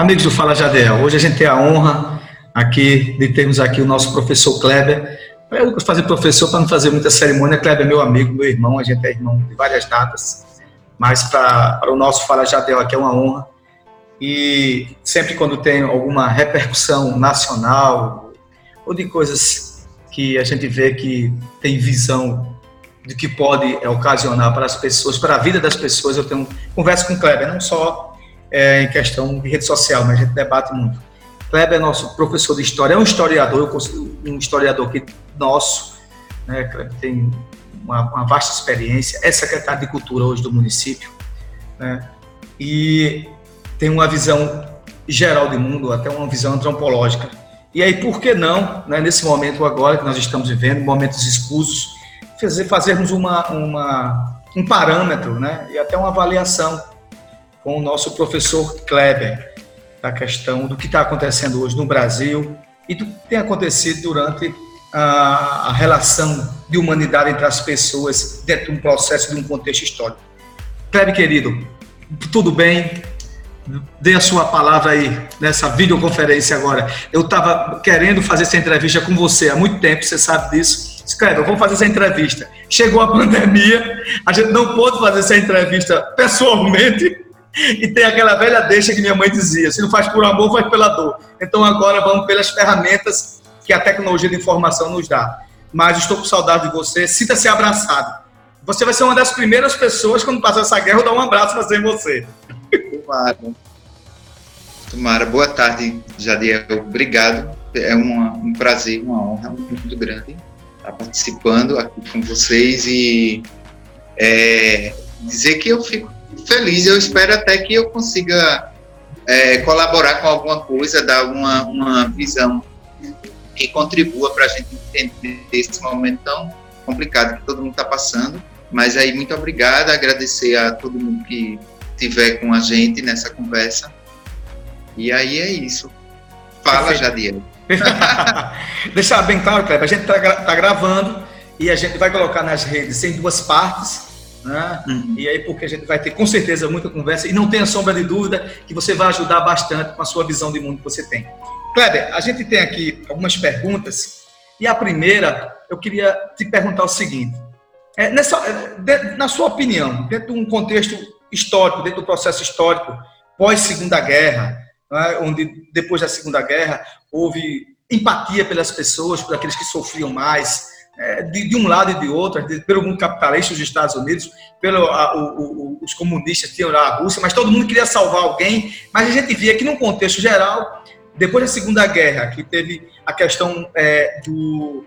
Amigos do Fala Jadel, hoje a gente tem a honra aqui de termos aqui o nosso professor Kleber. Eu de fazer professor para não fazer muita cerimônia. Kleber é meu amigo, meu irmão, a gente é irmão de várias datas, mas para, o nosso Fala Jadel aqui é uma honra. E sempre quando tem alguma repercussão nacional ou de coisas que a gente vê que tem visão de que pode ocasionar para as pessoas, para a vida das pessoas, eu tenho converso com o Kleber, não só é, em questão de rede social, mas a gente debate muito. Kleber é nosso professor de história, é um historiador, um historiador que nosso, né, Kleber tem uma, uma, vasta experiência, é secretário de cultura hoje do município, né, e tem uma visão geral de mundo, até uma visão antropológica. E aí, por que não, né, nesse momento agora que nós estamos vivendo, momentos escusos, fazer, fazermos uma, uma, um parâmetro né, e até uma avaliação com o nosso professor Kleber, da questão do que está acontecendo hoje no Brasil e do que tem acontecido durante a, a relação de humanidade entre as pessoas dentro de um processo, de um contexto histórico. Kleber, querido, tudo bem? Dê a sua palavra aí nessa videoconferência agora. Eu estava querendo fazer essa entrevista com você há muito tempo, você sabe disso. Escreve, vamos fazer essa entrevista. Chegou a pandemia, a gente não pôde fazer essa entrevista pessoalmente, e tem aquela velha deixa que minha mãe dizia: se não faz por amor, faz pela dor. Então agora vamos pelas ferramentas que a tecnologia de informação nos dá. Mas estou com saudade de você, sinta-se abraçado. Você vai ser uma das primeiras pessoas, quando passar essa guerra, eu dar um abraço para em você. Tomara. Tomara. Boa tarde, Jadiel. Obrigado. É um prazer, uma honra muito grande estar participando aqui com vocês e é, dizer que eu fico feliz. Eu espero até que eu consiga é, colaborar com alguma coisa, dar uma, uma visão que contribua para a gente entender esse momento tão complicado que todo mundo está passando. Mas aí, muito obrigado, agradecer a todo mundo que estiver com a gente nessa conversa. E aí é isso. Fala, Jadiel. Deixar bem claro, Kleber, a gente está tá gravando e a gente vai colocar nas redes em duas partes né? Uhum. E aí, porque a gente vai ter com certeza muita conversa e não tenha sombra de dúvida que você vai ajudar bastante com a sua visão de mundo que você tem. Kleber, a gente tem aqui algumas perguntas e a primeira eu queria te perguntar o seguinte: é, nessa, é, na sua opinião, dentro de um contexto histórico, dentro do processo histórico pós Segunda Guerra, né, onde depois da Segunda Guerra houve empatia pelas pessoas, por aqueles que sofriam mais, é, de, de, um lado e de outro, pelo mundo capitalista dos Estados Unidos, pelo a, o, o, os comunistas tinham lá a Rússia, mas todo mundo queria salvar alguém. Mas a gente via que, num contexto geral, depois da Segunda Guerra, que teve a questão é, do,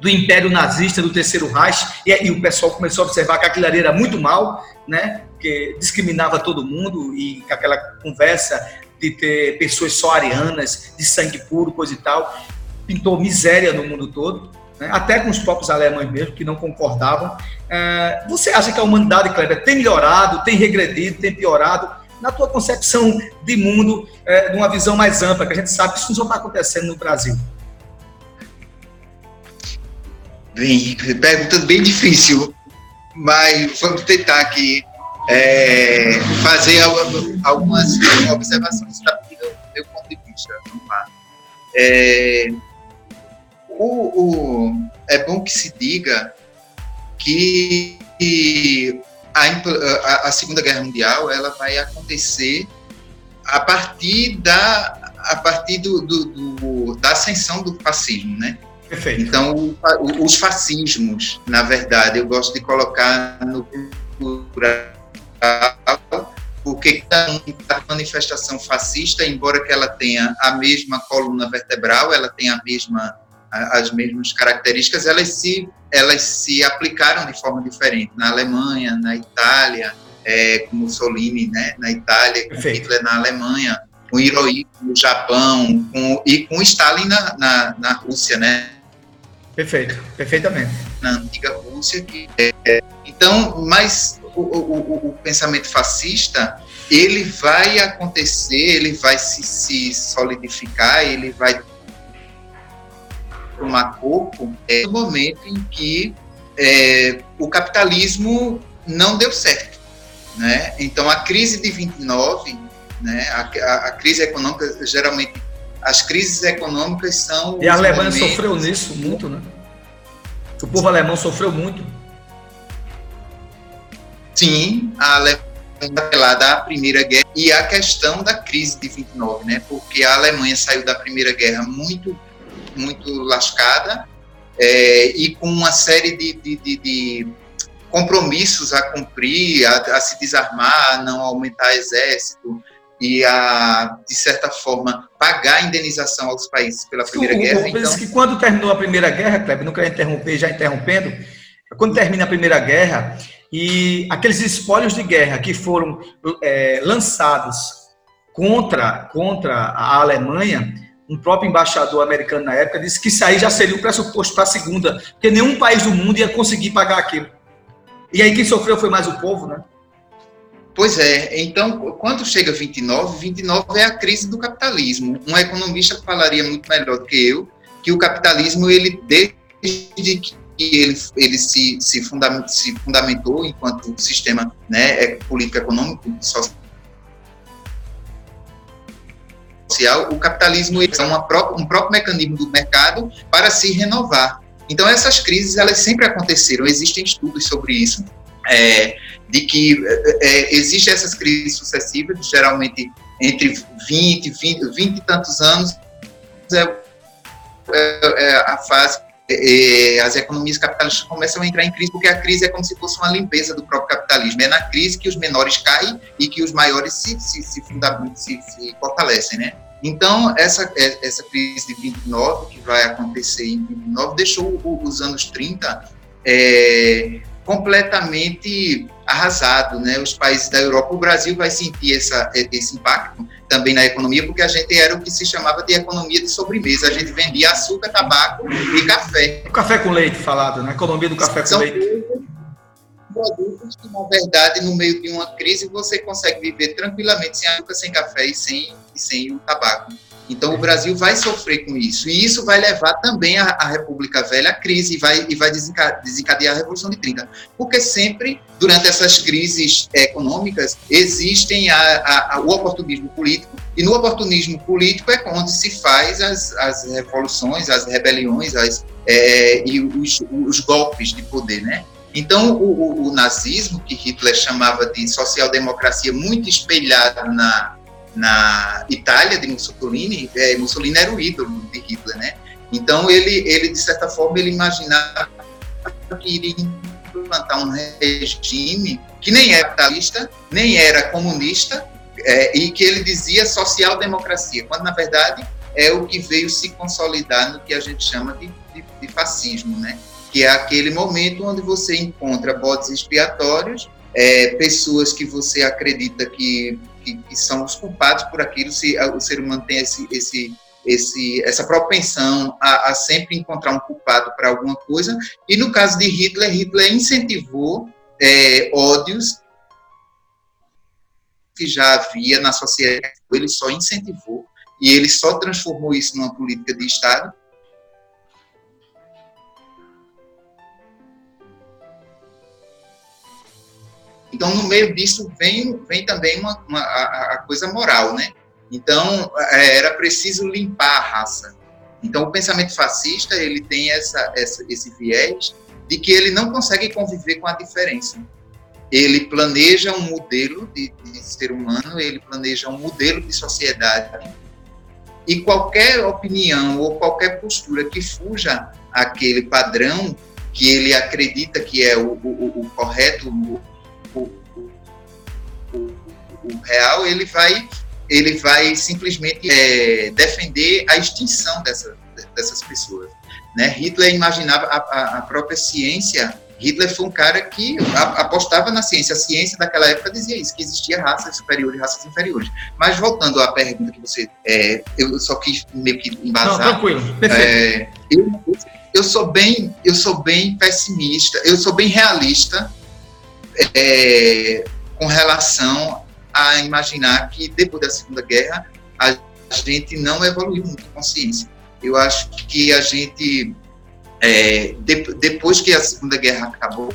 do Império Nazista, do Terceiro Reich, e, e, o pessoal começou a observar que aquilo ali era muito mal, né, que discriminava todo mundo, e aquela conversa de ter pessoas só arianas, de sangue puro, coisa e tal, pintou miséria no mundo todo né? até com os próprios alemães mesmo, que não concordavam. É, você acha que a humanidade, Kleber, tem melhorado, tem regredido, tem piorado? Na tua concepção de mundo, é, de uma visão mais ampla, que a gente sabe que isso não está acontecendo no Brasil. Bem, pergunta bem difícil, mas vamos tentar aqui é, fazer algumas observações da meu ponto de vista. Vamos lá. É, o, o, é bom que se diga que a, a, Segunda Guerra Mundial ela vai acontecer a partir da a partir do, do, do da ascensão do fascismo, né? Perfeito. Então, o, os fascismos, na verdade, eu gosto de colocar no plural, porque a manifestação fascista, embora que ela tenha a mesma coluna vertebral, ela tem a mesma as mesmas características, elas se, elas se aplicaram de forma diferente na Alemanha, na Itália, é, com Mussolini né, na Itália, com Perfeito. Hitler na Alemanha, com Hirohito no Japão com, e com Stalin na, na, na, Rússia, né? Perfeito, perfeitamente. Na antiga Rússia. Que, é, então, mas o, o, o, pensamento fascista, ele vai acontecer, ele vai se, se solidificar, ele vai tomar corpo é o momento em que é, o capitalismo não deu certo. Né? Então, a crise de 29 né? A, a, a, crise econômica, geralmente, as crises econômicas são. E a Alemanha momentos... sofreu nisso muito, né? O povo alemão sofreu muito. Sim, a Alemanha lá da Primeira Guerra e a questão da crise de 29, né? Porque a Alemanha saiu da Primeira Guerra muito, muito lascada é, e com uma série de, de, de, de compromissos a cumprir, a, a, se desarmar, a não aumentar exército e a, de certa forma, pagar a indenização aos países pela Primeira o, Guerra. Então... que quando terminou a Primeira Guerra, Kleber, não quero interromper, já interrompendo, quando termina a Primeira Guerra, e aqueles espólios de guerra que foram é, lançados contra, contra a Alemanha, um próprio embaixador americano na época disse que isso aí já seria o pressuposto para a segunda, porque nenhum país do mundo ia conseguir pagar aquilo. E aí quem sofreu foi mais o povo, né? Pois é, então, quando chega 29, 29 é a crise do capitalismo. Um economista falaria muito melhor do que eu, que o capitalismo, ele desde que ele, ele se, se, fundament, se fundamentou enquanto sistema né, é, político econômico e social, o capitalismo é uma própria, um próprio mecanismo do mercado para se renovar. Então, essas crises, elas sempre aconteceram, existem estudos sobre isso, é, de que é, é existem essas crises sucessivas, geralmente entre 20, 20, 20 e tantos anos, é, é, é a fase é, as economias capitalistas começam a entrar em crise, porque a crise é como se fosse uma limpeza do próprio capitalismo. É na crise que os menores caem e que os maiores se, se, se, se, se fortalecem, né? Então, essa, é, essa crise de 29, que vai acontecer em 29, deixou os anos 30 é, completamente arrasado, né? Os países da Europa, o Brasil vai sentir essa, esse impacto também na economia, porque a gente era o que se chamava de economia de sobremesa. A gente vendia açúcar, tabaco e café. O café com leite, falado, né? Economia do café São com leite. Produtos que, na verdade, no meio de uma crise, você consegue viver tranquilamente sem açúcar, sem café e sem, e sem o tabaco. Então, o Brasil vai sofrer com isso. E isso vai levar também a, a República Velha à crise e vai, e vai desencadear a Revolução de 30. Porque sempre, durante essas crises econômicas, existem a, a, o oportunismo político. E no oportunismo político é onde se faz as, as revoluções, as rebeliões as, é, e os, os golpes de poder, né? Então, o, o, o, nazismo, que Hitler chamava de social-democracia, muito espelhado na, na Itália de Mussolini, é, Mussolini era o ídolo de Hitler, né? Então ele, ele de certa forma ele imaginava que iria implantar um regime que nem era capitalista, nem era comunista, é, e que ele dizia social-democracia, quando na verdade é o que veio se consolidar no que a gente chama de, de, de fascismo, né? Que é aquele momento onde você encontra bodes expiatórios, é, pessoas que você acredita que que, que, são os culpados por aquilo, se o ser humano tem esse, esse, esse, essa propensão a, a sempre encontrar um culpado para alguma coisa. E no caso de Hitler, Hitler incentivou é, ódios que já havia na sociedade, ele só incentivou e ele só transformou isso numa política de Estado Então, no meio disso vem, vem também uma, uma a, a, coisa moral, né? Então, é, era preciso limpar a raça. Então, o pensamento fascista, ele tem essa, essa, esse viés de que ele não consegue conviver com a diferença. Ele planeja um modelo de, de ser humano, ele planeja um modelo de sociedade, e qualquer opinião ou qualquer postura que fuja aquele padrão que ele acredita que é o, o, o correto, o, o real, ele vai, ele vai simplesmente é, defender a extinção dessa, dessas pessoas. Né? Hitler imaginava a, a, própria ciência. Hitler foi um cara que apostava na ciência. A ciência daquela época dizia isso, que existia raças superiores e raças inferiores. Mas voltando à pergunta que você, é, eu só quis meio que embasar. Não, tranquilo, perfeito. É, eu, eu sou bem, eu sou bem pessimista. Eu sou bem realista é, com relação a imaginar que depois da Segunda Guerra a gente não evoluiu muito a consciência. Eu acho que a gente, é, de, depois que a Segunda Guerra acabou,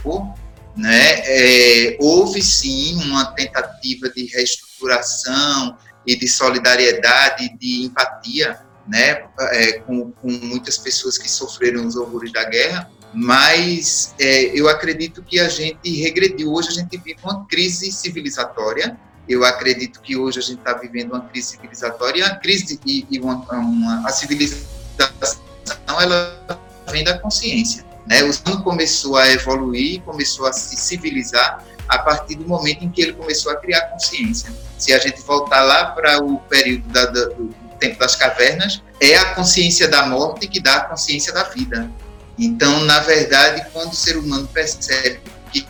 né, é, houve sim uma tentativa de reestruturação e de solidariedade, de empatia, né, é, com, com, muitas pessoas que sofreram os horrores da guerra, mas é, eu acredito que a gente regrediu. Hoje a gente vive uma crise civilizatória. Eu acredito que hoje a gente está vivendo uma crise civilizatória e a crise e, e uma, uma, a civilização ela vem da consciência. Né? O mundo começou a evoluir, começou a se civilizar a partir do momento em que ele começou a criar consciência. Se a gente voltar lá para o período da, da, do tempo das cavernas, é a consciência da morte que dá a consciência da vida. Então, na verdade, quando o ser humano percebe que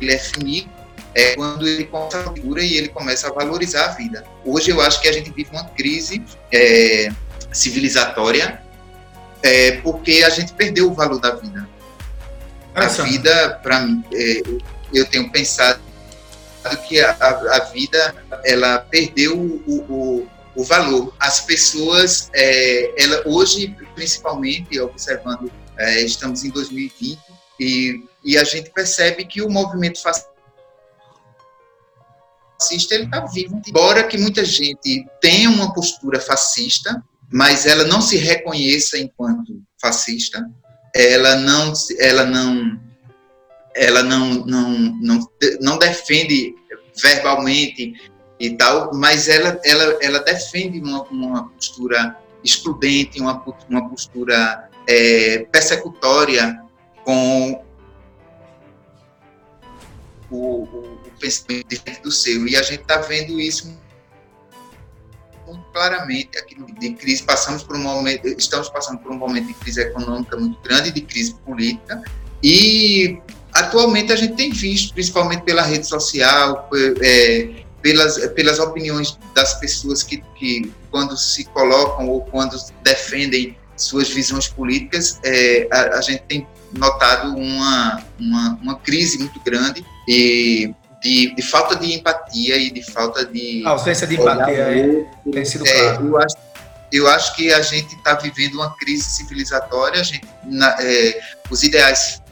ele é finito, é quando ele configura e ele começa a valorizar a vida. Hoje eu acho que a gente vive uma crise é, civilizatória é, porque a gente perdeu o valor da vida. A vida, para mim, é, eu tenho pensado que a, a, vida ela perdeu o, o, o valor. As pessoas, é, ela, hoje, principalmente, observando, é, estamos em 2020 e, e a gente percebe que o movimento fascista ele está vivo. Embora que muita gente tenha uma postura fascista, mas ela não se reconheça enquanto fascista, ela não, ela não, ela não, não, não, não defende verbalmente e tal, mas ela, ela, ela defende uma, uma postura excludente, uma, uma postura é, persecutória com o, o, pensamento do seu. E a gente está vendo isso muito claramente aqui de crise. Passamos por um momento estamos passando por um momento de crise econômica muito grande de crise política. E atualmente a gente tem visto principalmente pela rede social é, pelas pelas opiniões das pessoas que, que quando se colocam ou quando defendem suas visões políticas é, a, a gente tem notado uma, uma, uma crise muito grande. E de, de, falta de empatia e de falta de. A ausência de empatia é, tem sido é, claro. Eu acho, eu acho que a gente está vivendo uma crise civilizatória, gente, na, é, os ideais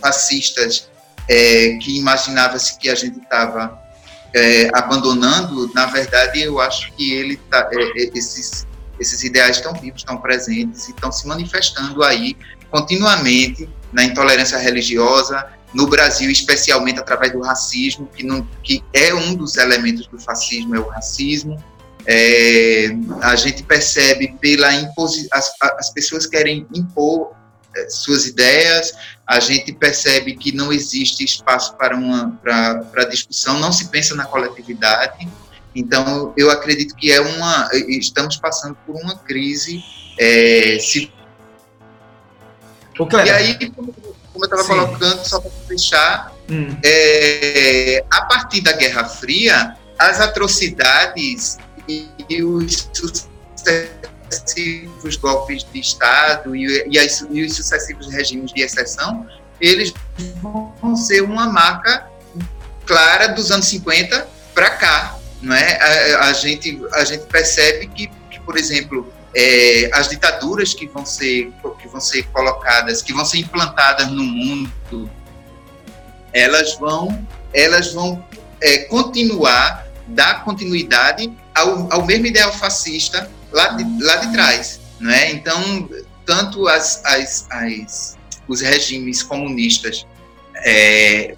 fascistas é, que imaginava-se que a gente estava é, abandonando, na verdade, eu acho que ele tá, é, é, esses, esses ideais estão vivos, estão presentes e estão se manifestando aí continuamente na intolerância religiosa, no Brasil, especialmente através do racismo, que, não, que é um dos elementos do fascismo, é o racismo. É, a gente percebe pela imposição, as, as pessoas querem impor é, suas ideias, a gente percebe que não existe espaço para uma para discussão, não se pensa na coletividade. Então, eu acredito que é uma estamos passando por uma crise é, se, e aí, como eu estava colocando, só para fechar, hum. é, a partir da Guerra Fria, as atrocidades e, e os sucessivos golpes de Estado e, e, as, e os sucessivos regimes de exceção, eles vão ser uma marca clara dos anos 50 para cá, não é? A, a, gente a gente percebe que, que por exemplo, é, as ditaduras que vão ser que vão ser colocadas, que vão ser implantadas no mundo, elas vão elas vão é, continuar dar continuidade ao, ao mesmo ideal fascista lá de, lá de trás, não é? Então tanto as, as, as os regimes comunistas é,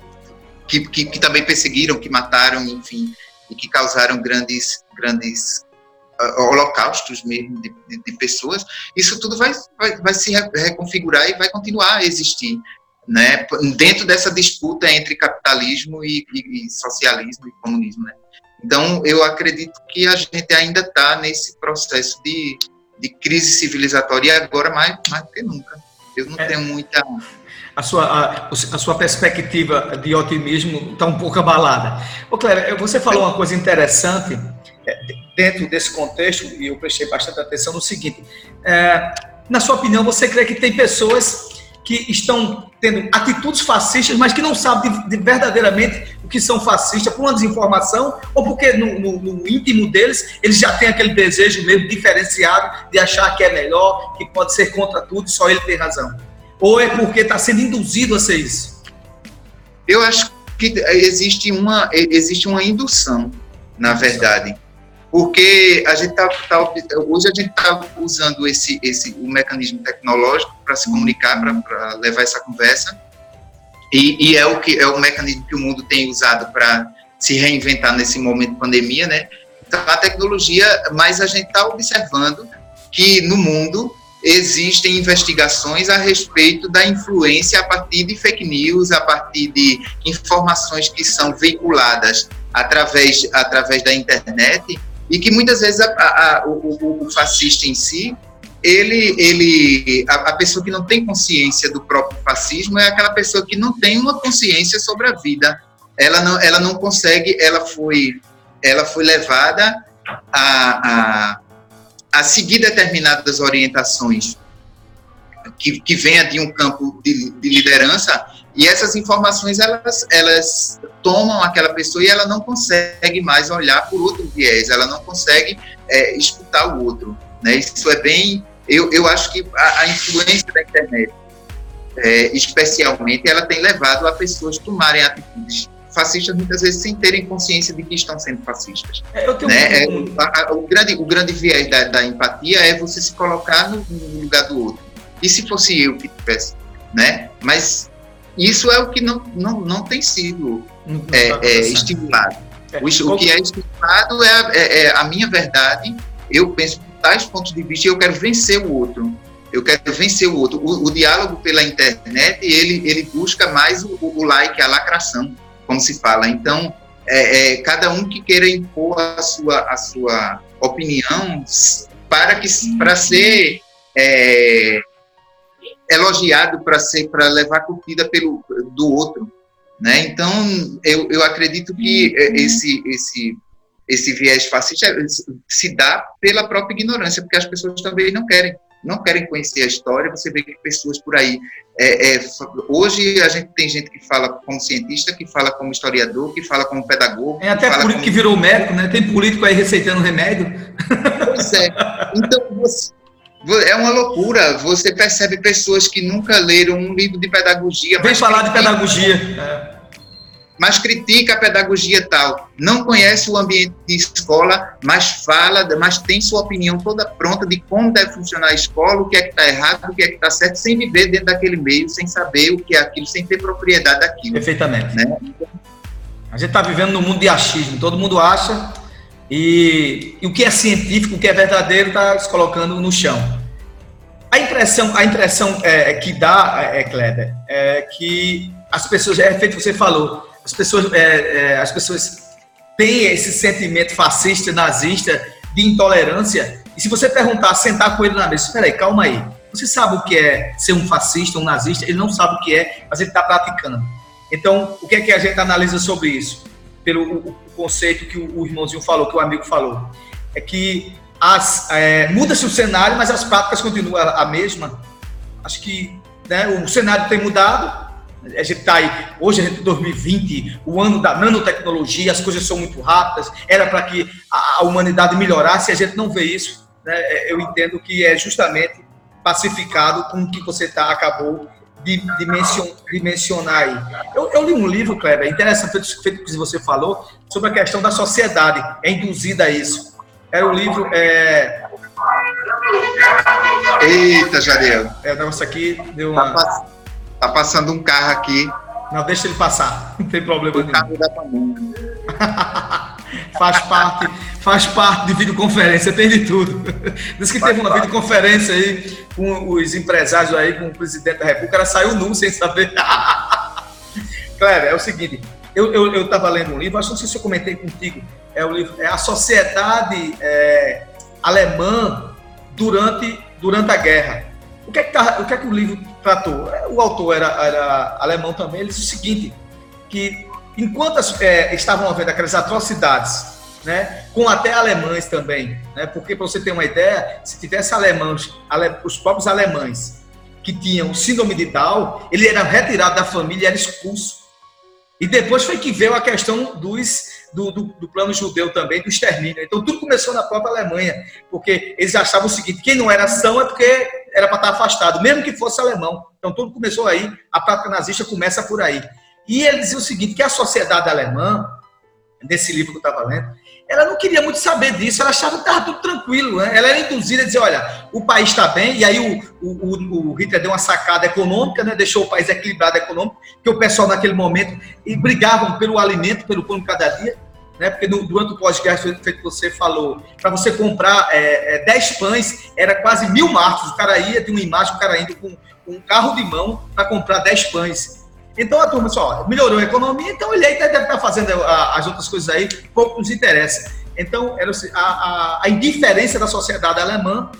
que, que, que também perseguiram, que mataram, enfim, e que causaram grandes grandes holocaustos mesmo de, de, de, pessoas, isso tudo vai, vai, vai se reconfigurar e vai continuar a existir, né? Dentro dessa disputa entre capitalismo e, e, e socialismo e comunismo, né? Então, eu acredito que a gente ainda está nesse processo de, de crise civilizatória, e agora mais, mais que nunca. Eu não é. tenho muita a sua, a, a, sua perspectiva de otimismo está um pouco abalada. Ô, Cléber, você falou uma coisa interessante é, dentro desse contexto, e eu prestei bastante atenção no seguinte: é, na sua opinião, você crê que tem pessoas que estão tendo atitudes fascistas, mas que não sabem de, de verdadeiramente o que são fascistas por uma desinformação ou porque no, no, no, íntimo deles eles já têm aquele desejo mesmo diferenciado de achar que é melhor, que pode ser contra tudo e só ele tem razão? Ou é porque está sendo induzido a ser isso? Eu acho que existe uma, existe uma indução, na verdade porque a gente tá, tá hoje a gente está usando esse, esse o mecanismo tecnológico para se comunicar, para levar essa conversa, e, e, é o que é o mecanismo que o mundo tem usado para se reinventar nesse momento de pandemia, né? Então a tecnologia, mas a gente está observando que no mundo existem investigações a respeito da influência a partir de fake news, a partir de informações que são veiculadas através, através da internet e que muitas vezes a, a, o, o, fascista em si, ele, ele a, a, pessoa que não tem consciência do próprio fascismo é aquela pessoa que não tem uma consciência sobre a vida. Ela não, ela não consegue, ela foi, ela foi levada a, a a seguir determinadas orientações que, que venha de um campo de, de, liderança e essas informações elas, elas tomam aquela pessoa e ela não consegue mais olhar por outro viés, ela não consegue é, escutar o outro. Né? Isso é bem. Eu, eu acho que a, a influência da internet, é, especialmente, ela tem levado a pessoas tomarem atitudes fascistas muitas vezes sem terem consciência de que estão sendo fascistas. É, né? um... é, o, grande, o grande viés da, da, empatia é você se colocar no, no, lugar do outro. E se fosse eu que tivesse, né? Mas isso é o que não, não, não tem sido não é, tá é, estimulado. É, o, o, que é estimulado é, é, é, a minha verdade, eu penso por tais pontos de vista e eu quero vencer o outro eu quero vencer o outro. O, o, diálogo pela internet, ele, ele busca mais o, o like, a lacração como se fala. Então, é, é, cada um que queira impor a sua, a sua opinião para que para ser é, elogiado, para ser para levar curtida pelo do outro, né? Então, eu, eu acredito que esse esse esse viés fascista se dá pela própria ignorância, porque as pessoas também não querem não querem conhecer a história. Você vê que pessoas por aí. É, é, hoje a gente tem gente que fala como cientista, que fala como historiador, que fala como pedagogo. É até político como... que virou médico, né? Tem político aí receitando remédio. Pois é. Então, você, é uma loucura. Você percebe pessoas que nunca leram um livro de pedagogia. Vem falar de pedagogia. É mas critica a pedagogia tal, não conhece o ambiente de escola, mas fala, mas tem sua opinião toda pronta de como deve funcionar a escola, o que é que está errado, o que é que está certo, sem viver dentro daquele meio, sem saber o que é aquilo, sem ter propriedade daquilo. Perfeitamente. Né? A gente está vivendo num mundo de achismo, todo mundo acha, e, e o que é científico, o que é verdadeiro, está se colocando no chão. A impressão, a impressão é, que dá, é, Kleber, é que as pessoas, é feito você falou, as pessoas, é, é, as pessoas têm esse sentimento fascista, nazista, de intolerância. E se você perguntar, sentar com ele na mesa, espera aí, calma aí. Você sabe o que é ser um fascista, um nazista? Ele não sabe o que é, mas ele está praticando. Então, o que é que a gente analisa sobre isso? Pelo o, conceito que o, o, irmãozinho falou, que o amigo falou. É que é, muda-se o cenário, mas as práticas continuam a mesma. Acho que né, o cenário tem mudado, a gente está aí, hoje a gente 2020, o ano da nanotecnologia, as coisas são muito rápidas, era para que a, a, humanidade melhorasse, a gente não vê isso. Né? É, eu entendo que é justamente pacificado com o que você tá, acabou de, de, mencion, de mencionar aí. Eu, eu, li um livro, Kleber, interessante feito que você falou, sobre a questão da sociedade, é induzida a isso. Era o livro. É... Eita, Jariel. É, nossa, aqui deu uma. Tá Tá passando um carro aqui. Não, deixa ele passar. Não tem problema o Carro da faz parte, faz parte de videoconferência, tem de tudo. Diz que faz teve uma parte. videoconferência aí com os empresários aí, com o presidente da República, ela saiu nu sem saber. Cleber, é o seguinte, eu estava eu, eu lendo um livro, acho que não sei se eu comentei contigo, é o livro, é a sociedade é, alemã durante, durante a guerra. O que é que, tá, o, que, é que o livro tratou? O autor era, era alemão também, ele disse o seguinte, que enquanto é, estavam havendo aquelas atrocidades, né, com até alemães também, né, porque para você ter uma ideia, se tivesse alemães, ale, os próprios alemães que tinham síndrome de Down, ele era retirado da família, era expulso. E depois foi que veio a questão dos, do, do, do, plano judeu também, do extermínio. Então tudo começou na própria Alemanha, porque eles achavam o seguinte: quem não era são é porque era para estar afastado, mesmo que fosse alemão. Então tudo começou aí, a prática nazista começa por aí. E ele dizia o seguinte: que a sociedade alemã nesse livro que eu estava lendo, ela não queria muito saber disso, ela achava que estava tudo tranquilo. Né? Ela era induzida a dizer: olha, o país está bem, e aí o, o, o, Hitler deu uma sacada econômica, né? deixou o país equilibrado econômico, que o pessoal naquele momento e brigavam pelo alimento, pelo pão de cada dia. Né? Porque no, durante o pós-guerra, feito você falou, para você comprar é, é, 10 pães, era quase mil marcos. O cara ia, tem uma imagem, o cara indo com, com um carro de mão para comprar 10 pães. Então a turma só melhorou a economia, então ele aí deve estar fazendo as outras coisas aí, pouco nos interessa. Então, era a, a, a indiferença da sociedade alemã,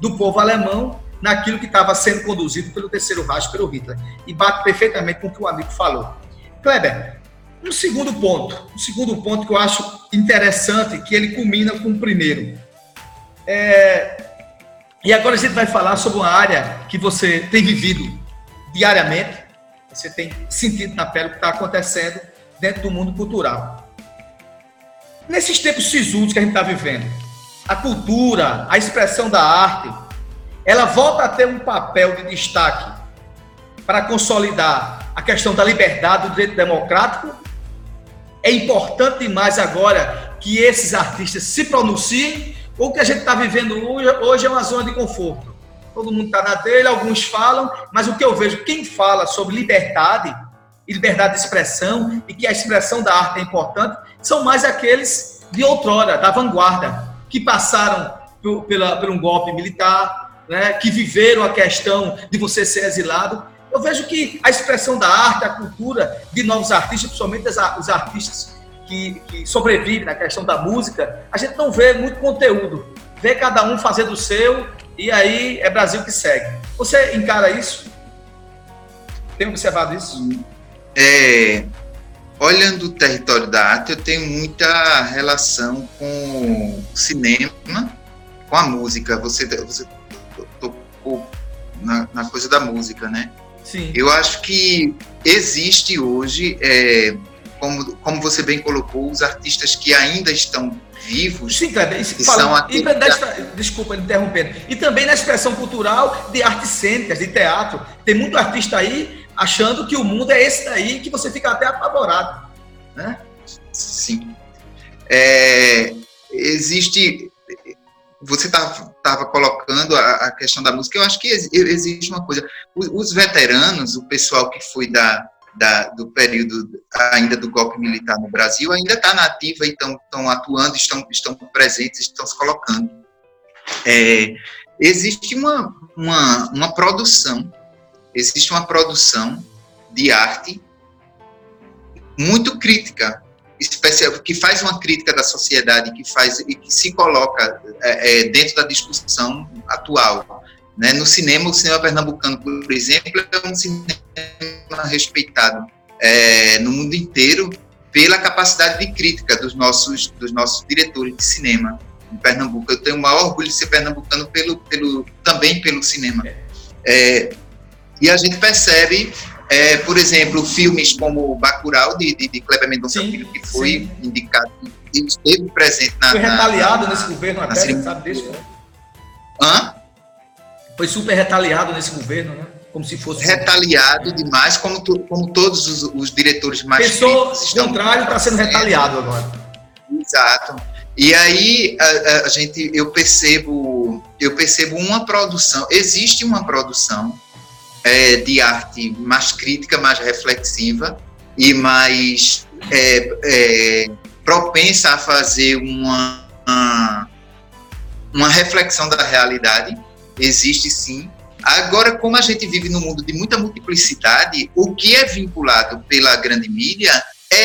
do povo alemão, naquilo que estava sendo conduzido pelo terceiro Reich, pelo Hitler. E bate perfeitamente com o que o amigo falou. Kleber, um segundo ponto, um segundo ponto que eu acho interessante, que ele culmina com o primeiro. É, e agora a gente vai falar sobre uma área que você tem vivido diariamente, você tem sentido na pele o que está acontecendo dentro do mundo cultural. Nesses tempos sisudos que a gente está vivendo, a cultura, a expressão da arte, ela volta a ter um papel de destaque para consolidar a questão da liberdade, do direito democrático. É importante demais agora que esses artistas se pronunciem, ou que a gente está vivendo hoje, hoje é uma zona de conforto todo mundo está na dele, alguns falam, mas o que eu vejo, quem fala sobre liberdade e liberdade de expressão, e que a expressão da arte é importante, são mais aqueles de outrora, da vanguarda, que passaram por, pela, por um golpe militar, né, que viveram a questão de você ser exilado. Eu vejo que a expressão da arte, a cultura de novos artistas, principalmente os artistas que, que sobrevivem na questão da música, a gente não vê muito conteúdo. Vê cada um fazendo o seu e aí é Brasil que segue. Você encara isso? Tem observado isso? É, olhando o território da arte, eu tenho muita relação com o cinema, com a música. Você, você tocou na, na coisa da música, né? Sim. Eu acho que existe hoje, é, como, como você bem colocou, os artistas que ainda estão vivos. Sim, Kleber, que são aqui, desculpa interrompendo. E também na expressão cultural de artes cênicas, de teatro. Tem muito artista aí achando que o mundo é esse daí que você fica até apavorado. Né? Sim. É, existe. Você estava colocando a, a, questão da música, eu acho que existe uma coisa. Os, os veteranos, o pessoal que foi da, da, do período ainda do golpe militar no Brasil ainda está na ativa e estão atuando, estão, estão presentes, estão se colocando. É, existe uma, uma, uma produção, existe uma produção de arte muito crítica, especial, que faz uma crítica da sociedade, que faz e que se coloca é, é, dentro da discussão atual. Né? No cinema, o cinema pernambucano, por exemplo, é um cinema respeitado é, no mundo inteiro pela capacidade de crítica dos nossos, dos nossos diretores de cinema em Pernambuco. Eu tenho o maior orgulho de ser pernambucano pelo, pelo, também pelo cinema. É, e a gente percebe, é, por exemplo, filmes como Bacurau, de, de, de Kleber Mendonça Filho, que foi sim. indicado e esteve presente na... Foi retaliado na, nesse governo até, sabe disso? Hã? Foi super retaliado nesse governo, né? Como se fosse. Retaliado demais, como, tu, como todos os, os, diretores mais. Pessoa estão... contrário está sendo retaliado agora. Exato. E aí a, a, gente, eu percebo, eu percebo uma produção, existe uma produção é, de arte mais crítica, mais reflexiva e mais é, é, propensa a fazer uma, uma reflexão da realidade existe sim. Agora, como a gente vive num mundo de muita multiplicidade, o que é vinculado pela grande mídia é,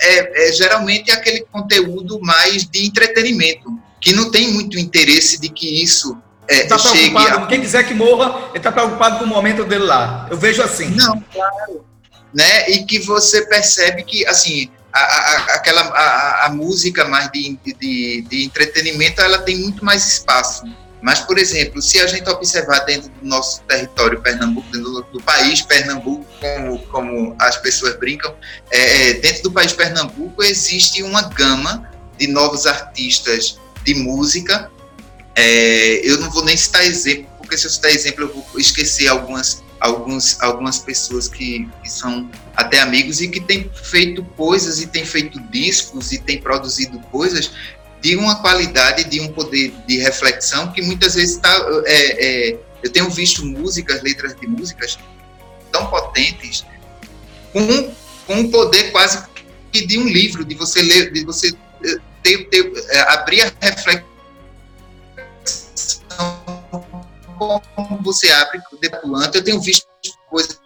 é, é geralmente aquele conteúdo mais de entretenimento, que não tem muito interesse de que isso é, tá chegue a... Quem quiser que morra, ele está preocupado com o momento dele lá. Eu vejo assim. Não, claro. Né? E que você percebe que, assim, a, a, aquela, a, a música mais de, de, de entretenimento, ela tem muito mais espaço mas, por exemplo, se a gente observar dentro do nosso território Pernambuco, dentro do, do país Pernambuco, como, como as pessoas brincam, é, é, dentro do país Pernambuco existe uma gama de novos artistas de música. É, eu não vou nem citar exemplo, porque se eu citar exemplo eu vou esquecer algumas, alguns, algumas pessoas que, que são até amigos e que têm feito coisas e têm feito discos e têm produzido coisas de uma qualidade, de um poder de reflexão que muitas vezes está. É, é, eu tenho visto músicas, letras de músicas tão potentes, com, com um poder quase que de um livro, de você ler, de você eh, ter, ter, eh, abrir a reflexão como você abre o Eu tenho visto coisas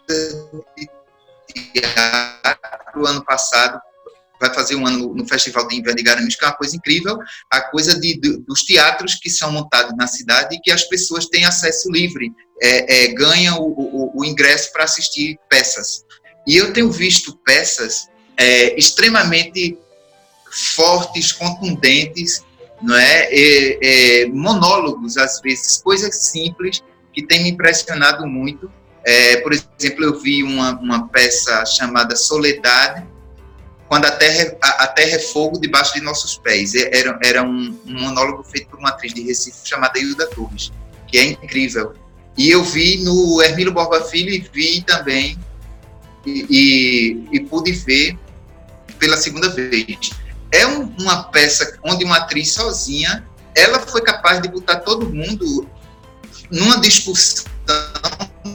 teatro ano passado, vai fazer um ano no Festival de Inverno de Garanhuns, que é uma coisa incrível, a coisa de, de, dos teatros que são montados na cidade e que as pessoas têm acesso livre, é, é, ganham o, o, o ingresso para assistir peças. E eu tenho visto peças é, extremamente fortes, contundentes, não é? é? monólogos às vezes, coisas simples que têm me impressionado muito. É, por exemplo, eu vi uma, uma peça chamada Soledade, quando a terra, a, a, terra é fogo debaixo de nossos pés. Era, era um, um, monólogo feito por uma atriz de Recife chamada Hilda Torres, que é incrível. E eu vi no Hermílio Borba Filho e vi também, e, e, e pude ver pela segunda vez. É um, uma peça onde uma atriz sozinha, ela foi capaz de botar todo mundo numa discussão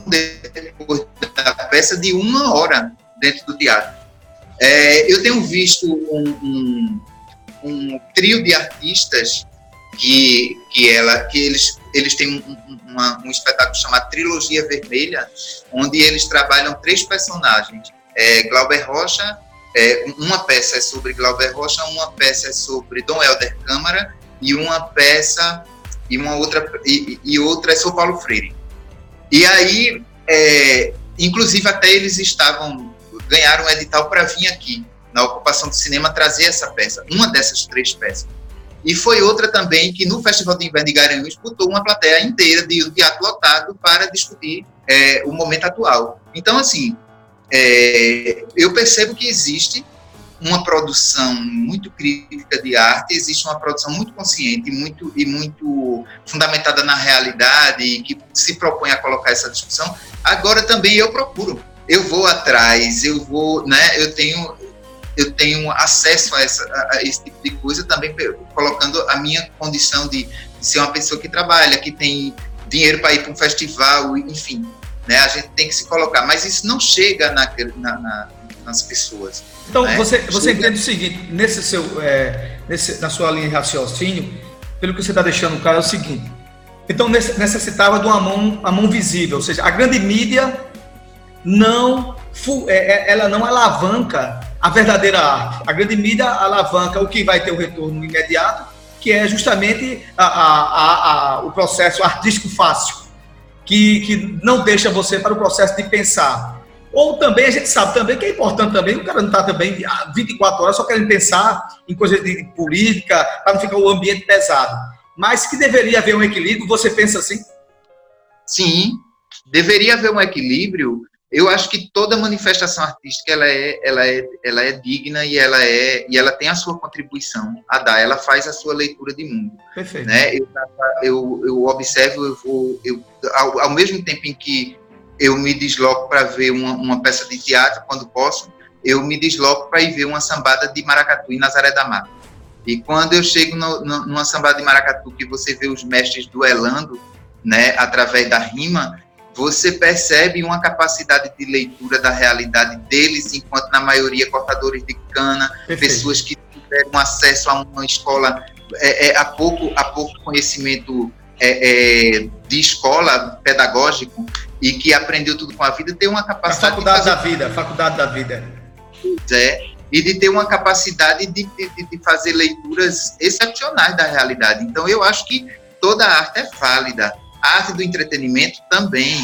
depois da peça de uma hora dentro do teatro. É, eu tenho visto um, um, um, trio de artistas que, que, ela, que eles, eles têm um, uma, um espetáculo chamado Trilogia Vermelha, onde eles trabalham três personagens. É, Glauber Rocha, é, uma peça é sobre Glauber Rocha, uma peça é sobre Dom Helder Câmara e uma peça e uma outra e, e outra é sobre Paulo Freire. E aí, é, inclusive até eles estavam ganharam um edital para vir aqui na ocupação do cinema trazer essa peça, uma dessas três peças. E foi outra também que no Festival de Inverno de Garanhuns botou uma plateia inteira de teatro lotado para discutir é, o momento atual. Então, assim, é, eu percebo que existe uma produção muito crítica de arte, existe uma produção muito consciente muito, e muito fundamentada na realidade e que se propõe a colocar essa discussão. Agora também eu procuro, eu vou atrás, eu vou, né? Eu tenho eu tenho acesso a, essa, a esse tipo de coisa também colocando a minha condição de, de ser uma pessoa que trabalha, que tem dinheiro para ir para um festival, enfim, né? A gente tem que se colocar, mas isso não chega na, na, na nas pessoas. Então né? você você chega... entende o seguinte nesse seu é, nesse, na sua linha de raciocínio, pelo que você está deixando claro é o seguinte. Então necessitava de uma mão, uma mão visível, ou seja, a grande mídia não é, é, ela não alavanca a verdadeira arte. A grande mídia alavanca o que vai ter o retorno imediato, que é justamente a, a, a, o processo artístico fácil, que, que não deixa você para o processo de pensar. Ou também, a gente sabe também que é importante também, o cara não está também 24 horas só querendo pensar em coisas de política, para não ficar o ambiente pesado. Mas que deveria haver um equilíbrio, você pensa assim? Sim, deveria haver um equilíbrio eu acho que toda manifestação artística ela é, ela é, ela é digna e ela é e ela tem a sua contribuição a dar. Ela faz a sua leitura de mundo. Perfeito. Né? Eu, eu, eu observo, eu vou, eu, ao, ao mesmo tempo em que eu me desloco para ver uma, uma, peça de teatro quando posso, eu me desloco para ir ver uma sambada de maracatu em Nazaré da Mata. E quando eu chego no, no, numa sambada de maracatu que você vê os mestres duelando, né, através da rima, você percebe uma capacidade de leitura da realidade deles, enquanto na maioria cortadores de cana, Perfeito. pessoas que tiveram acesso a uma escola é, é, a pouco a pouco conhecimento é, é, de escola pedagógico e que aprendeu tudo com a vida, tem uma capacidade. A faculdade fazer... da vida, faculdade da vida. É, e de ter uma capacidade de, de, de fazer leituras excepcionais da realidade. Então, eu acho que toda arte é válida arte do entretenimento também,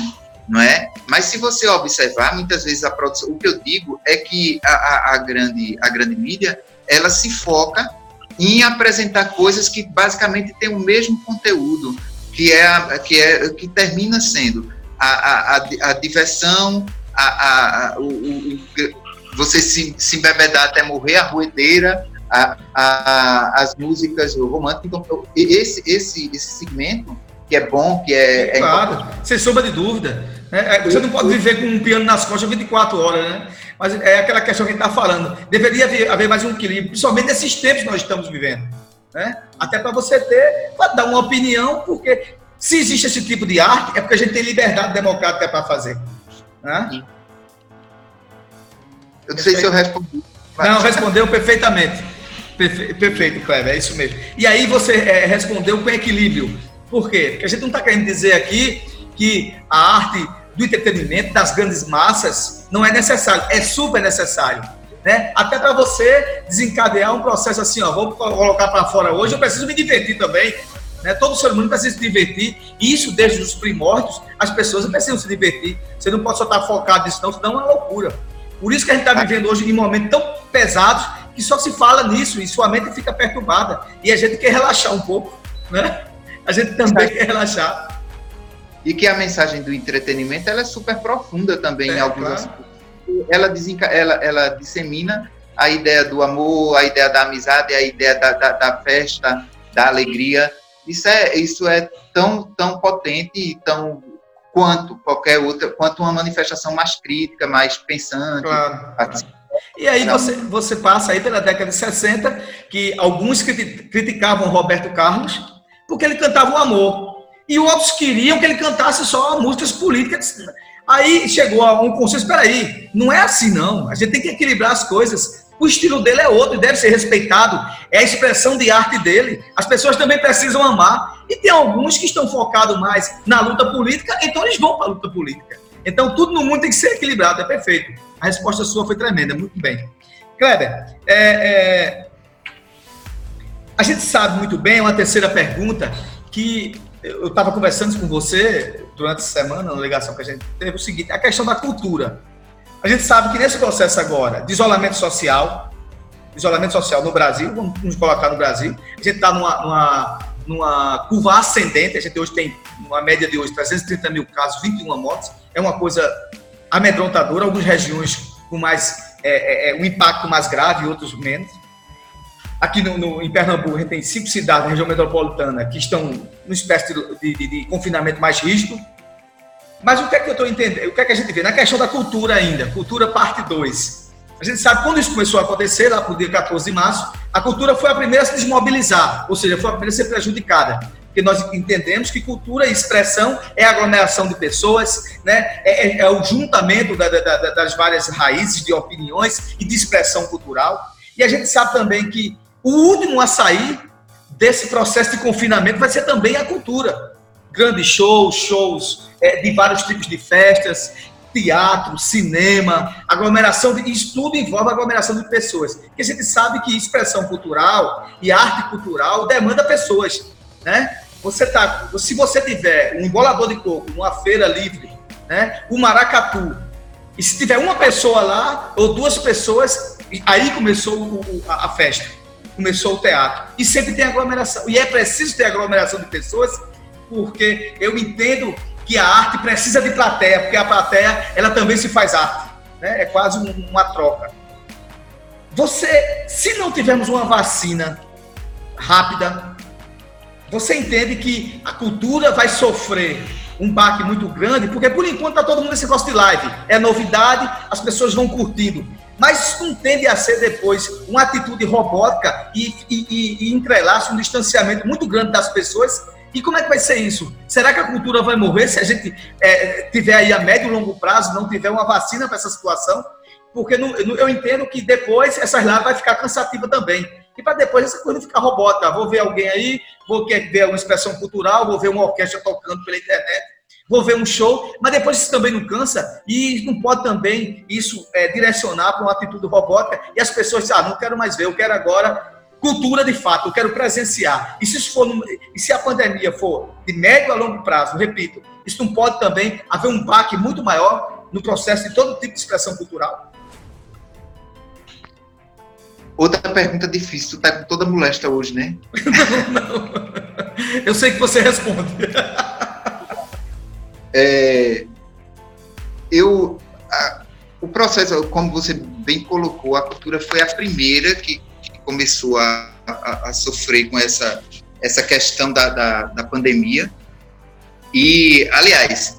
não é? Mas se você observar, muitas vezes a produção, o que eu digo é que a, a, a grande, a grande mídia, ela se foca em apresentar coisas que basicamente têm o mesmo conteúdo, que é, que é que termina sendo a, a, a diversão, a, a, o, o, você se, se embebedar até morrer, a ruedeira, a, a, as músicas românticas. Então, esse, esse, esse segmento que é bom, que é. é claro, sem sombra de dúvida. É, é, você não pode viver com um piano nas costas 24 horas, né? Mas é aquela questão que a gente está falando. Deveria haver, haver, mais um equilíbrio, principalmente nesses tempos que nós estamos vivendo. Né? Até para você ter, para dar uma opinião, porque se existe esse tipo de arte, é porque a gente tem liberdade democrática para fazer. Né? Eu não sei se eu respondi. Mas... Não, respondeu perfeitamente. Perfe perfeito, Kleber, é isso mesmo. E aí você é, respondeu com equilíbrio. Por quê? Porque a gente não está querendo dizer aqui que a arte do entretenimento das grandes massas não é necessário, é super necessário. Né? Até para você desencadear um processo assim, ó, vou colocar para fora hoje, eu preciso me divertir também. Né? Todo ser humano precisa se divertir, e isso desde os primórdios, as pessoas precisam se divertir. Você não pode só estar focado nisso, não, senão é uma loucura. Por isso que a gente está vivendo hoje em momentos tão pesados que só se fala nisso e sua mente fica perturbada. E a gente quer relaxar um pouco, né? A gente também quer relaxar. E que a mensagem do entretenimento ela é super profunda também é, em alguns claro. ela, desenca... ela, ela dissemina a ideia do amor, a ideia da amizade, a ideia da, da, da festa, da alegria. Isso é, isso é tão, tão potente e tão quanto qualquer outra, quanto uma manifestação mais crítica, mais pensante. Claro. E aí você, você passa aí pela década de 60, que alguns criticavam Roberto Carlos porque ele cantava o amor. E outros queriam que ele cantasse só músicas políticas. Aí chegou a um consenso, peraí, não é assim não, a gente tem que equilibrar as coisas. O estilo dele é outro e deve ser respeitado. É a expressão de arte dele. As pessoas também precisam amar. E tem alguns que estão focados mais na luta política, então eles vão para a luta política. Então tudo no mundo tem que ser equilibrado, é perfeito. A resposta sua foi tremenda, muito bem. Kleber, é, é, a gente sabe muito bem, uma terceira pergunta, que eu estava conversando com você durante a semana, na ligação que a gente teve, o seguinte, a questão da cultura. A gente sabe que nesse processo agora de isolamento social, isolamento social no Brasil, vamos nos colocar no Brasil, a gente está numa, numa, numa, curva ascendente, a gente hoje tem, uma média de hoje, 330 mil casos, 21 mortes, é uma coisa amedrontadora, algumas regiões com mais, é, é, é, um impacto mais grave, outros menos. Aqui no, no, em Pernambuco, a gente tem cinco cidades na região metropolitana que estão numa espécie de, de, de confinamento mais rígido, mas o que é que eu estou entendendo? O que é que a gente vê? Na questão da cultura ainda, cultura parte 2. A gente sabe quando isso começou a acontecer, lá para o dia 14 de março, a cultura foi a primeira a se desmobilizar, ou seja, foi a primeira a ser prejudicada. Porque nós entendemos que cultura e expressão é aglomeração de pessoas, né? é, é, é o juntamento da, da, das várias raízes de opiniões e de expressão cultural. E a gente sabe também que o último a sair desse processo de confinamento vai ser também a cultura grandes shows, shows é, de vários tipos de festas, teatro, cinema, aglomeração, de, isso tudo envolve aglomeração de pessoas. Porque a gente sabe que expressão cultural e arte cultural demanda pessoas, né? Você tá, se você tiver um embolador de coco numa feira livre, né, o maracatu, e se tiver uma pessoa lá ou duas pessoas, aí começou a, a festa, começou o teatro. E sempre tem aglomeração. E é preciso ter aglomeração de pessoas porque eu entendo que a arte precisa de plateia, porque a plateia ela também se faz arte, né? É quase uma troca. Você, se não tivermos uma vacina rápida, você entende que a cultura vai sofrer um baque muito grande, porque por enquanto está todo mundo nesse negócio de live. É novidade, as pessoas vão curtindo. Mas isso não tende a ser depois uma atitude robótica e, e, e, e entrelaça um distanciamento muito grande das pessoas e como é que vai ser isso? Será que a cultura vai morrer se a gente é, tiver aí a médio e longo prazo, não tiver uma vacina para essa situação? Porque eu entendo que depois essa lives vai ficar cansativa também. E para depois essa coisa ficar robótica. Vou ver alguém aí, vou ver uma expressão cultural, vou ver uma orquestra tocando pela internet, vou ver um show, mas depois isso também não cansa e não pode também isso é, direcionar para uma atitude robótica e as pessoas dizem, ah, não quero mais ver, eu quero agora cultura de fato, eu quero presenciar. E se, isso for, e se a pandemia for de médio a longo prazo, repito, isso não pode também haver um baque muito maior no processo de todo tipo de expressão cultural? Outra pergunta difícil, tu tá com toda molesta hoje, né? não, não. Eu sei que você responde. É, eu, a, o processo, como você bem colocou, a cultura foi a primeira que começou a, a, a sofrer com essa, essa questão da, da, da pandemia. E, aliás,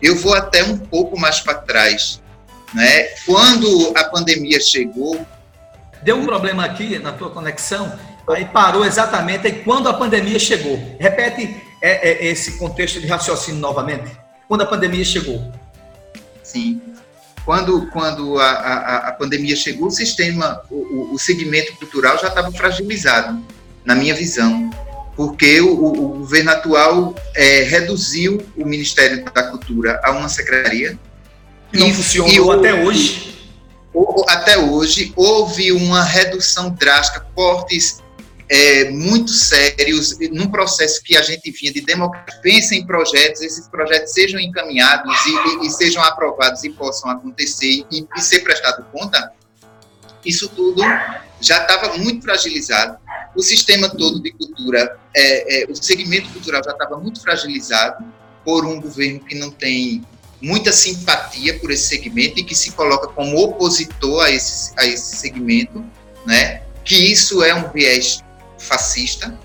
Eu vou até um pouco mais para trás. Né? Quando a pandemia chegou. Deu um problema aqui na tua conexão, aí parou exatamente quando a pandemia chegou. Repete é, é, esse contexto de raciocínio novamente. Quando a pandemia chegou. Sim. Quando, quando a, a, a pandemia chegou, o sistema, o, o segmento cultural já estava fragilizado, na minha visão porque o, o governo atual é, reduziu o Ministério da Cultura a uma secretaria. Que não e, funcionou até hoje. Até hoje, houve uma redução drástica, cortes é, muito sérios, num processo que a gente vinha de democracia. Pensa em projetos, esses projetos sejam encaminhados e, e, e sejam aprovados e possam acontecer e, e ser prestado conta, isso tudo já estava muito fragilizado o sistema todo de cultura, é, é, o segmento cultural já estava muito fragilizado por um governo que não tem muita simpatia por esse segmento e que se coloca como opositor a esse, a esse segmento, né? que isso é um viés fascista.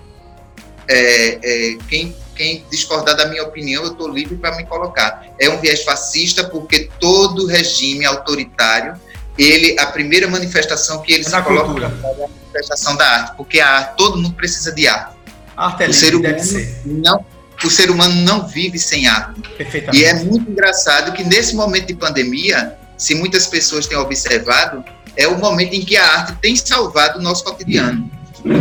É, é, quem, quem discordar da minha opinião, eu estou livre para me colocar. É um viés fascista porque todo regime autoritário ele a primeira manifestação que ele é se coloca cultura. é a manifestação da arte, porque a arte, todo mundo precisa de arte. arte é o ser humano não o ser humano não vive sem arte. E é muito engraçado que nesse momento de pandemia, se muitas pessoas têm observado, é o momento em que a arte tem salvado o nosso cotidiano.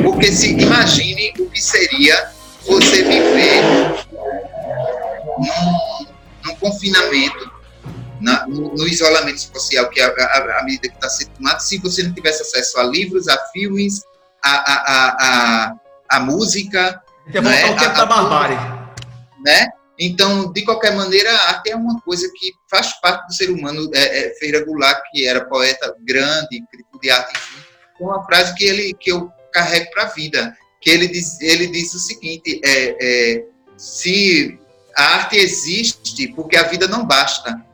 Porque se imagine o que seria você viver num, confinamento na, no, no, isolamento social, que é a, a, a medida que está sendo tomada, se você não tivesse acesso a livros, a filmes, a, a, a, a música. Que é né, o tempo da barbárie. Né? Então, de qualquer maneira, a arte é uma coisa que faz parte do ser humano. É, é, Feira Goulart, que era poeta grande, crítico de arte, enfim, uma frase que, ele, que eu carrego para a vida, que ele diz, ele diz o seguinte, é, é, se a arte existe porque a vida não basta,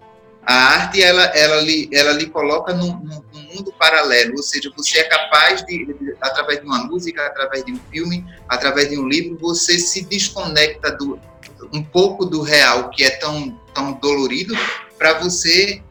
a arte, ela, ela, lhe, ela lhe coloca num, num, mundo paralelo, ou seja, você é capaz de, através de uma música, através de um filme, através de um livro, você se desconecta do, um pouco do real, que é tão, tão dolorido, para você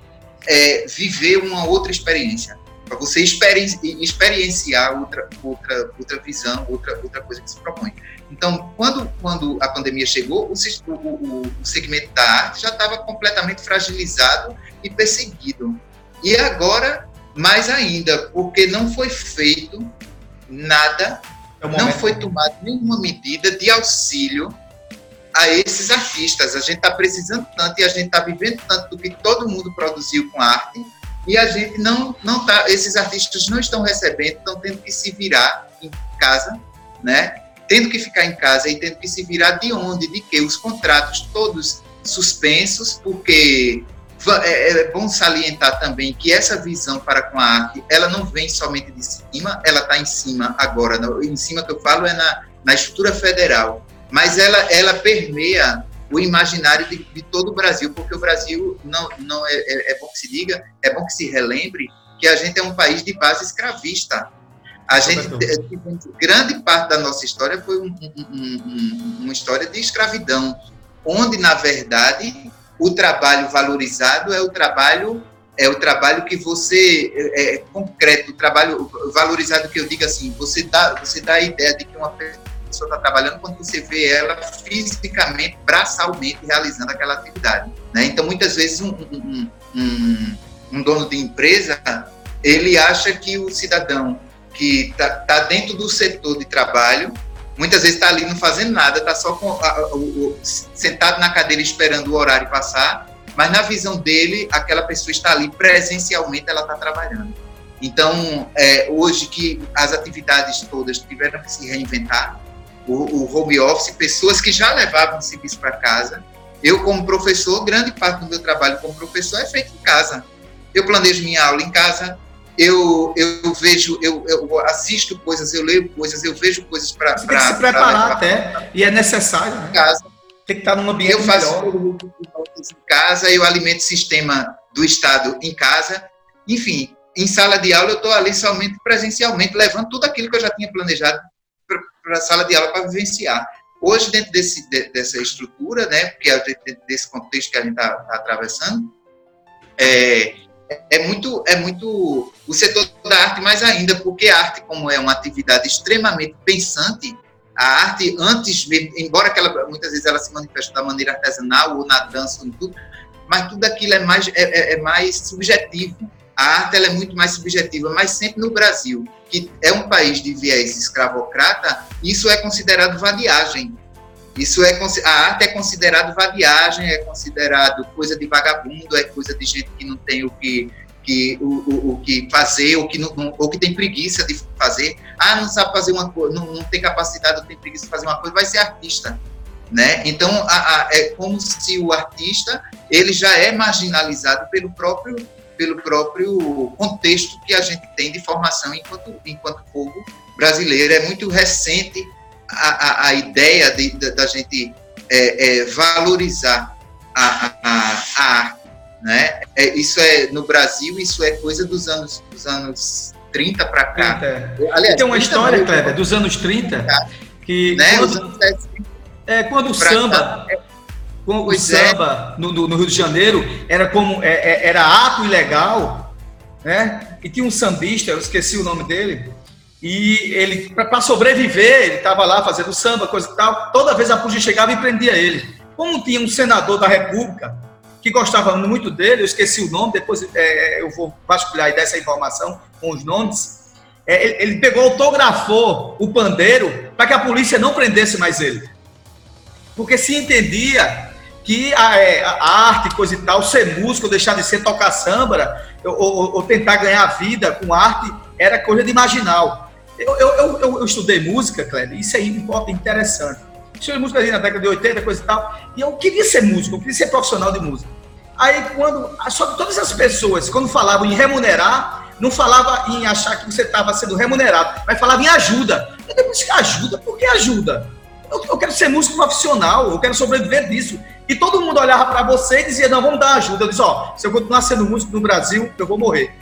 é, viver uma outra experiência, para você experienciar outra, outra, outra visão, outra, outra coisa que se propõe. Então, quando, quando a pandemia chegou, o, o, o segmento da arte já estava completamente fragilizado e perseguido. E agora, mais ainda, porque não foi feito nada, é não foi tomada nenhuma medida de auxílio a esses artistas. A gente está precisando tanto e a gente está vivendo tanto do que todo mundo produziu com arte e a gente não não tá, esses artistas não estão recebendo, estão tendo que se virar em casa, né? tendo que ficar em casa e tendo que se virar de onde, de que os contratos todos suspensos, porque é, é bom salientar também que essa visão para com a arte, ela não vem somente de cima, ela está em cima agora, em cima que eu falo é na, na estrutura federal, mas ela, ela permeia o imaginário de, de todo o Brasil, porque o Brasil, não, não é, é, é bom que se diga, é bom que se relembre que a gente é um país de base escravista, a gente, grande parte da nossa história foi um, um, um, uma história de escravidão, onde, na verdade, o trabalho valorizado é o trabalho é o trabalho que você é, é concreto, o trabalho valorizado que eu digo assim, você dá você dá a ideia de que uma pessoa está trabalhando quando você vê ela fisicamente, braçalmente realizando aquela atividade. Né? Então, muitas vezes um, um, um, um dono de empresa ele acha que o cidadão que está tá dentro do setor de trabalho, muitas vezes está ali não fazendo nada, está só com, a, o, sentado na cadeira esperando o horário passar, mas na visão dele, aquela pessoa está ali presencialmente, ela está trabalhando. Então, é, hoje que as atividades todas tiveram que se reinventar, o, o home office, pessoas que já levavam o serviço para casa, eu como professor, grande parte do meu trabalho como professor é feito em casa. Eu planejo minha aula em casa, eu, eu vejo, eu, eu, assisto coisas, eu leio coisas, eu vejo coisas para. Tem que se preparar até, e é necessário. Né? Casa. Tem que estar num ambiente eu faço melhor. em casa, eu alimento o sistema do Estado em casa. Enfim, em sala de aula, eu estou ali somente presencialmente, levando tudo aquilo que eu já tinha planejado para a sala de aula para vivenciar. hoje, dentro desse, de, dessa estrutura, né, porque desse contexto que a gente está tá atravessando, é, é muito, é muito o setor da arte mais ainda, porque a arte, como é uma atividade extremamente pensante, a arte antes embora ela, muitas vezes ela se manifeste da maneira artesanal ou na dança ou tudo, mas tudo aquilo é mais, é, é, é mais subjetivo. A arte ela é muito mais subjetiva, mas sempre no Brasil, que é um país de viés escravocrata, isso é considerado vadiagem. Isso é a arte é considerado vadiagem, é considerado coisa de vagabundo, é coisa de gente que não tem o que que o, o, o que fazer, ou que não, ou que tem preguiça de fazer. Ah, não sabe fazer uma coisa, não, não tem capacidade, não tem preguiça de fazer uma coisa, vai ser artista né? Então a, a, é como se o artista ele já é marginalizado pelo próprio pelo próprio contexto que a gente tem de formação enquanto enquanto povo brasileiro é muito recente a, a, a ideia de, de, da gente é, é, valorizar a, a, a arte, né? É, isso é no Brasil isso é coisa dos anos dos anos 30 para cá. 30. Aliás, tem uma história, Kleber, dos anos 30 que né? Quando... Os anos é, quando o samba, quando o é. samba no, no, Rio de Janeiro era como é, é, era ato ilegal, né? E tinha um sambista, eu esqueci o nome dele, e ele para sobreviver, ele estava lá fazendo samba, coisa e tal. Toda vez a polícia chegava e prendia ele. Como tinha um senador da República que gostava muito dele, eu esqueci o nome, depois é, eu vou vasculhar e dar essa informação com os nomes. É, ele, ele pegou, autografou o pandeiro para que a polícia não prendesse mais ele porque se entendia que a, é, a arte, coisa e tal, ser músico, deixar de ser tocar samba, ou, ou, ou, tentar ganhar vida com arte, era coisa de marginal. Eu, eu, eu, eu estudei música, Cléber, isso é interessante. Estudei música ali na década de 80, coisa e tal, e eu queria ser músico, eu queria ser profissional de música. Aí, quando, só todas as pessoas, quando falavam em remunerar, não falava em achar que você estava sendo remunerado, mas falava em ajuda. Eu depois ajuda, por que ajuda? Eu, eu, quero ser músico profissional, eu quero sobreviver disso. E todo mundo olhava para você e dizia, não, vamos dar ajuda. Eu disse, ó, se eu continuar sendo músico no Brasil, eu vou morrer.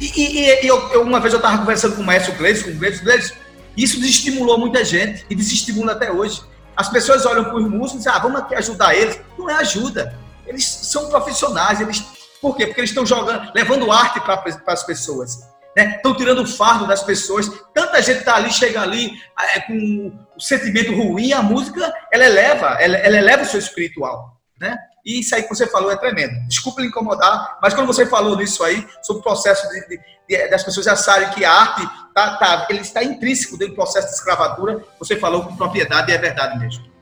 E, e, e eu, eu, uma vez eu estava conversando com o maestro Gleison, com o Gleison, Gleison, isso desestimulou muita gente e desestimula até hoje. As pessoas olham para os músicos e dizem, ah, vamos aqui ajudar eles. Não é ajuda. Eles são profissionais, eles... Por quê? Porque eles estão jogando, levando arte para as pessoas estão né? tirando o fardo das pessoas. Tanta gente está ali, chega ali é, com o sentimento ruim, a música ela eleva, ela, ela eleva o seu espiritual. Né? E isso aí que você falou é tremendo. Desculpa lhe incomodar, mas quando você falou nisso aí, sobre o processo de, de, de, das pessoas acharem que a arte tá, tá, ele está intrínseco dentro do processo de escravatura, você falou com propriedade e é verdade mesmo.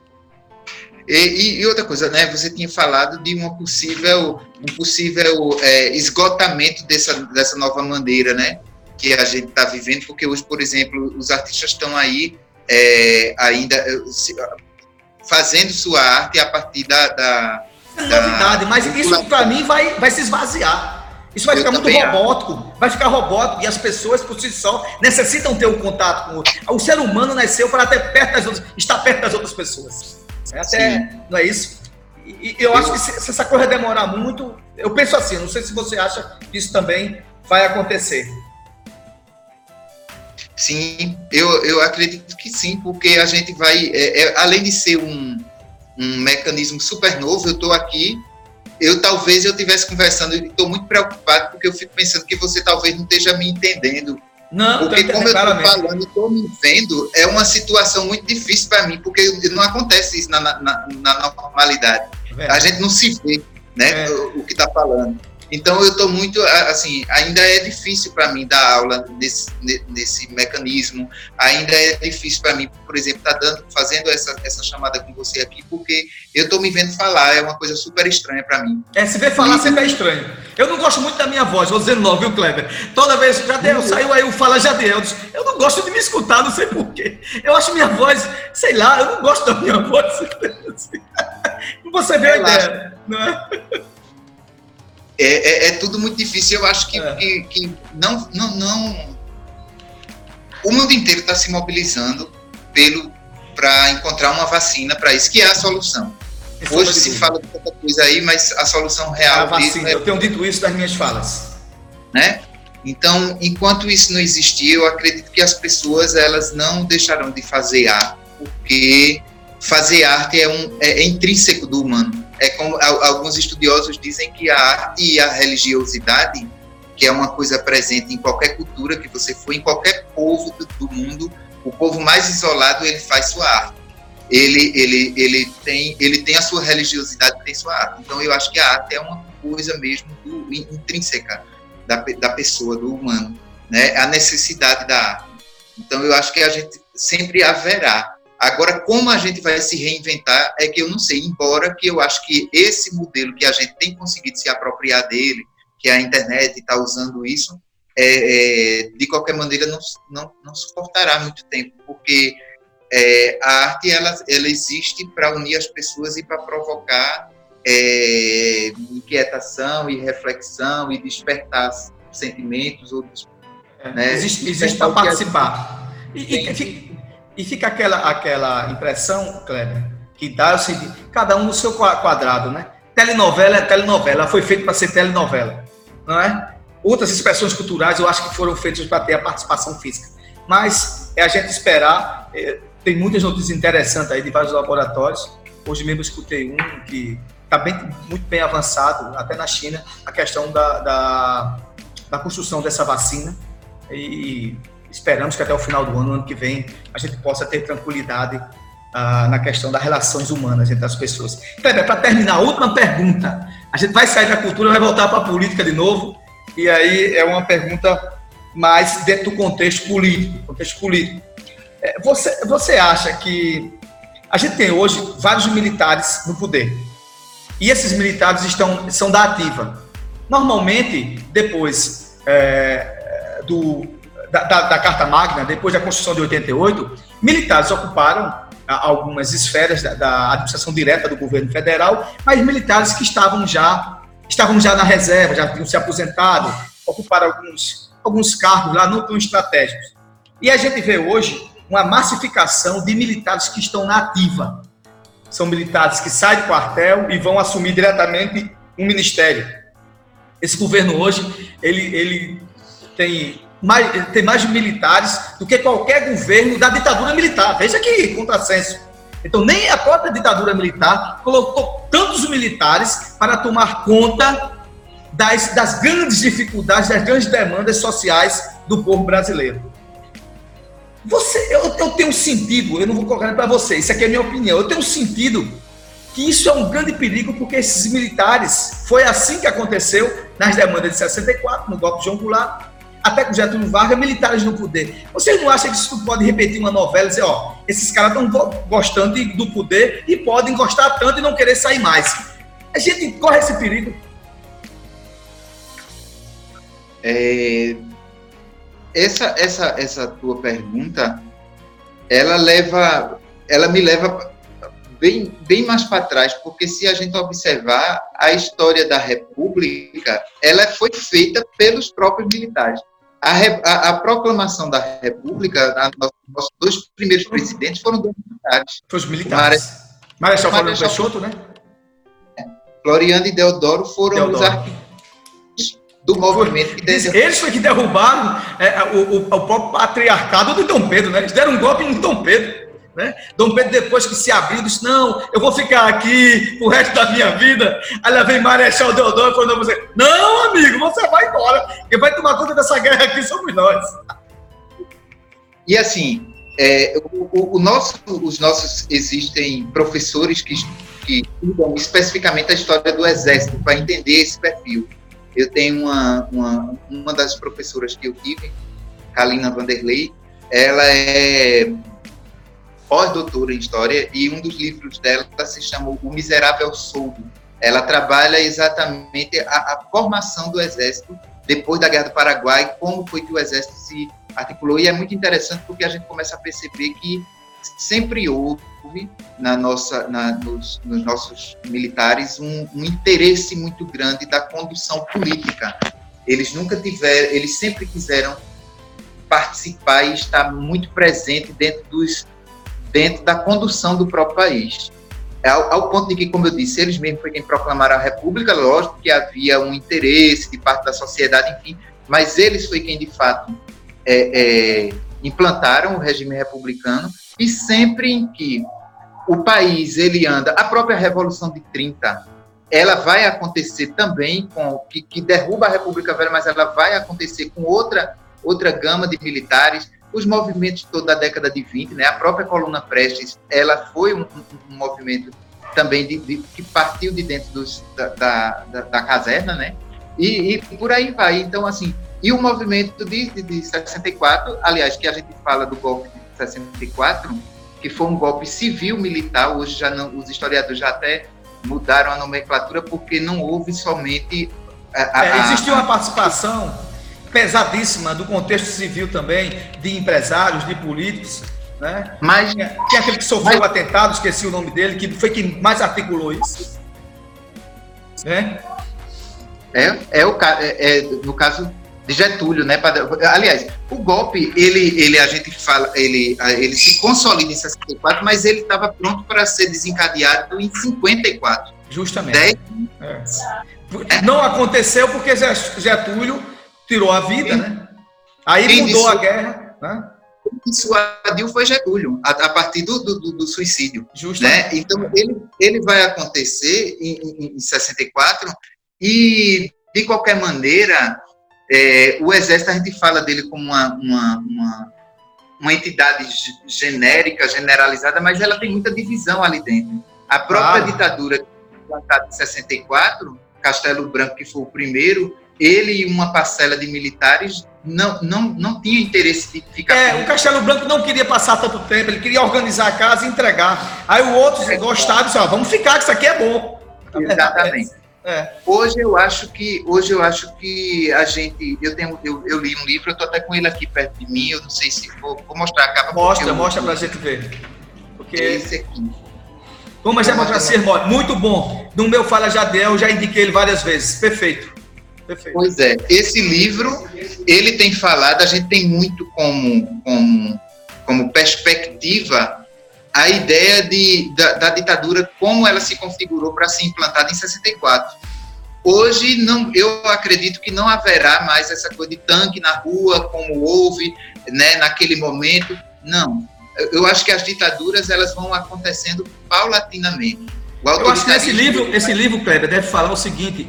E, e, outra coisa, né? Você tinha falado de uma possível, um possível é, esgotamento dessa, dessa nova maneira, né? Que a gente está vivendo, porque hoje, por exemplo, os artistas estão aí é, ainda é, fazendo sua arte a partir da. da, é da novidade, mas isso para mim vai, vai se esvaziar. Isso vai Eu ficar muito robótico, acho. vai ficar robótico e as pessoas por si só necessitam ter um contato com o outro. O ser humano nasceu para ter perto das outras, estar perto das outras pessoas. É até, Sim. não é isso? E, eu acho que se, se, essa coisa demorar muito, eu penso assim, não sei se você acha que isso também vai acontecer. Sim, eu, eu acredito que sim, porque a gente vai, é, é, além de ser um, um mecanismo super novo, eu estou aqui, eu talvez eu estivesse conversando, e estou muito preocupado, porque eu fico pensando que você talvez não esteja me entendendo não, porque como eu estou falando e estou me vendo, é uma situação muito difícil para mim, porque não acontece isso na, na, na normalidade. É a gente não se vê, né, é. o, o que está falando. Então eu estou muito, assim, ainda é difícil para mim dar aula nesse, nesse mecanismo, ainda é difícil para mim, por exemplo, estar tá dando, fazendo essa, essa chamada com você aqui, porque eu estou me vendo falar, é uma coisa super estranha para mim. É, se ver falar e... sempre é estranho. Eu não gosto muito da minha voz, vou dizendo logo, viu, Kleber? Toda vez, Jadiel, uhum. saiu aí o Fala Jadiel, eu não gosto de me escutar, não sei porquê. Eu acho minha voz, sei lá, eu não gosto da minha voz. Você vê a ideia, não é? É, é, é, tudo muito difícil. Eu acho que, é. que, que, não, não, não. O mundo inteiro está se mobilizando pelo para encontrar uma vacina para isso, que é a solução. Isso Hoje se fala de tanta coisa aí, mas a solução real. É a vacina. É... Eu tenho dito isso nas minhas falas. Né? Então, enquanto isso não existir, eu acredito que as pessoas elas não deixarão de fazer arte, porque fazer arte é, um, é, é intrínseco do humano. É como alguns estudiosos dizem que a arte e a religiosidade, que é uma coisa presente em qualquer cultura que você for, em qualquer povo do, do mundo, o povo mais isolado ele faz sua arte. Ele, ele, ele, tem, ele tem a sua religiosidade, tem sua arte. Então eu acho que a arte é uma coisa mesmo do, intrínseca da, da pessoa, do humano, né? A necessidade da arte. Então eu acho que a gente sempre haverá. Agora, como a gente vai se reinventar é que eu não sei, embora que eu acho que esse modelo que a gente tem conseguido se apropriar dele, que a internet está usando isso, é, é, de qualquer maneira não, não, não suportará muito tempo, porque é, a arte ela, ela existe para unir as pessoas e para provocar é, inquietação e reflexão e despertar sentimentos ou é, né, existe, existe para participar. E, e, e, fica aquela aquela impressão Kleber que dá o seguinte cada um no seu quadrado né? Telenovela é telenovela foi feito para ser telenovela não é? Outras expressões culturais eu acho que foram feitas para ter a participação física. Mas é a gente esperar é, tem muitas notícias interessantes aí de vários laboratórios. Hoje mesmo escutei um que está bem, muito bem avançado, até na China, a questão da, da, da, construção dessa vacina. E esperamos que até o final do ano, ano que vem, a gente possa ter tranquilidade ah, na questão das relações humanas entre as pessoas. Kleber, para terminar, última pergunta. A gente vai sair da cultura, vai voltar para a política de novo, e aí é uma pergunta mais dentro do contexto político, contexto político. É, você, você acha que a gente tem hoje vários militares no poder, e esses militares estão, são da ativa. Normalmente, depois é, do, da, da, da, Carta Magna, depois da Constituição de 88, militares ocuparam algumas esferas da, da, administração direta do governo federal, mas militares que estavam já estavam já na reserva, já tinham se aposentado, ocuparam alguns, alguns cargos lá não tão estratégicos. E a gente vê hoje uma massificação de militares que estão na ativa são militares que saem do quartel e vão assumir diretamente um ministério. Esse governo hoje, ele, ele tem, mais, tem mais militares do que qualquer governo da ditadura militar. Veja que contrassenso. Então, nem a própria ditadura militar colocou tantos militares para tomar conta das, das grandes dificuldades, das grandes demandas sociais do povo brasileiro. Você, eu, eu tenho sentido, eu não vou colocar para você, isso aqui é a minha opinião. Eu tenho sentido que isso é um grande perigo, porque esses militares, foi assim que aconteceu nas demandas de 64, no golpe de João Goulart, até com Getúlio Vargas, militares no poder. Vocês não acham que isso pode repetir uma novela e dizer, ó, esses caras estão gostando do poder e podem gostar tanto e não querer sair mais? A gente corre esse perigo. É, essa, essa, essa tua pergunta, ela leva, ela me leva bem, bem mais para trás, porque se a gente observar a história da República, ela foi feita pelos próprios militares. A, a, a proclamação da República, a, nossos dois primeiros presidentes foram dois militares. Foi os militares. Marechal Floriano Peixoto, né? Floriano e Deodoro foram Deodoro. os arquitetos do movimento que Eles foi que derrubaram é, o, o, o, próprio patriarcado do Dom Pedro, né? Eles deram um golpe no Dom Pedro. Né? Dom Pedro, depois que se abriu, disse: Não, eu vou ficar aqui o resto da minha vida. Aí lá vem Marechal Deodoro e falou: você, Não, amigo, você vai embora. Quem vai tomar conta dessa guerra aqui somos nós. E assim, é, o, o, nosso, os nossos existem professores que, que estudam especificamente a história do Exército para entender esse perfil. Eu tenho uma, uma, uma das professoras que eu tive, Kalina Vanderlei, ela é pós-doutora em História e um dos livros dela se chama O Miserável Soldo. Ela trabalha exatamente a, a, formação do Exército depois da Guerra do Paraguai, como foi que o Exército se articulou, e é muito interessante porque a gente começa a perceber que sempre houve na nossa, na, nos, nos, nossos militares um, um, interesse muito grande da condução política. Eles nunca tiveram, eles sempre quiseram participar e estar muito presente dentro dos dentro da condução do próprio país. Ao, ao, ponto de que, como eu disse, eles mesmos foi quem proclamaram a República, lógico que havia um interesse de parte da sociedade, enfim, mas eles foi quem, de fato, é, é, implantaram o regime republicano e sempre em que o país ele anda, a própria Revolução de 30, ela vai acontecer também com que, que derruba a República Velha, mas ela vai acontecer com outra outra gama de militares, os movimentos toda a década de 20, né? A própria coluna Prestes, ela foi um, um movimento também de, de, que partiu de dentro dos, da, da, da, caserna, né? E, e, por aí vai. Então, assim, e o movimento de, de, de 64, aliás, que a gente fala do golpe de 64, que foi um golpe civil-militar, hoje já não, os historiadores já até mudaram a nomenclatura, porque não houve somente... A, a, é, existiu uma participação pesadíssima do contexto civil também, de empresários, de políticos, né? Mas tem aquele que sofreu mas, atentado, esqueci o nome dele, que foi quem mais articulou isso. Né? É, é, o, é, é no caso de Getúlio, né? Aliás, o golpe, ele, ele a gente fala, ele, ele se consolida em 64, mas ele estava pronto para ser desencadeado em 54. Justamente. Dez... É. Não aconteceu porque Getúlio tirou a vida, né? Aí Quem mudou a guerra, né? dissuadiu foi Getúlio, a, a partir do, do, do suicídio. Né? Então, ele, ele vai acontecer em, em, em 64 e, de qualquer maneira, é, o Exército, a gente fala dele como uma, uma, uma, uma, entidade genérica, generalizada, mas ela tem muita divisão ali dentro. A própria ah. ditadura implantada em 64, Castelo Branco, que foi o primeiro, ele e uma parcela de militares não, não, não tinha interesse de ficar. É, o Castelo Branco não queria passar tanto tempo, ele queria organizar a casa e entregar. Aí o outro é, gostava e disse: ó, vamos ficar, que isso aqui é bom. Exatamente. É. Hoje eu acho que hoje eu acho que a gente eu tenho eu, eu li um livro eu estou até com ele aqui perto de mim eu não sei se vou, vou mostrar a capa mostra mostra para a gente ver porque esse aqui como a democracia muito bom no meu fala Jadiel eu já indiquei ele várias vezes perfeito Perfeito. Pois é, esse livro, ele tem falado, a gente tem muito como, como, como perspectiva a ideia de, da, da ditadura, como ela se configurou para ser implantada em 64. Hoje, não, eu acredito que não haverá mais essa coisa de tanque na rua, como houve né, naquele momento. Não. Eu acho que as ditaduras elas vão acontecendo paulatinamente. Eu acho que esse livro, esse livro, Kleber, deve falar o seguinte: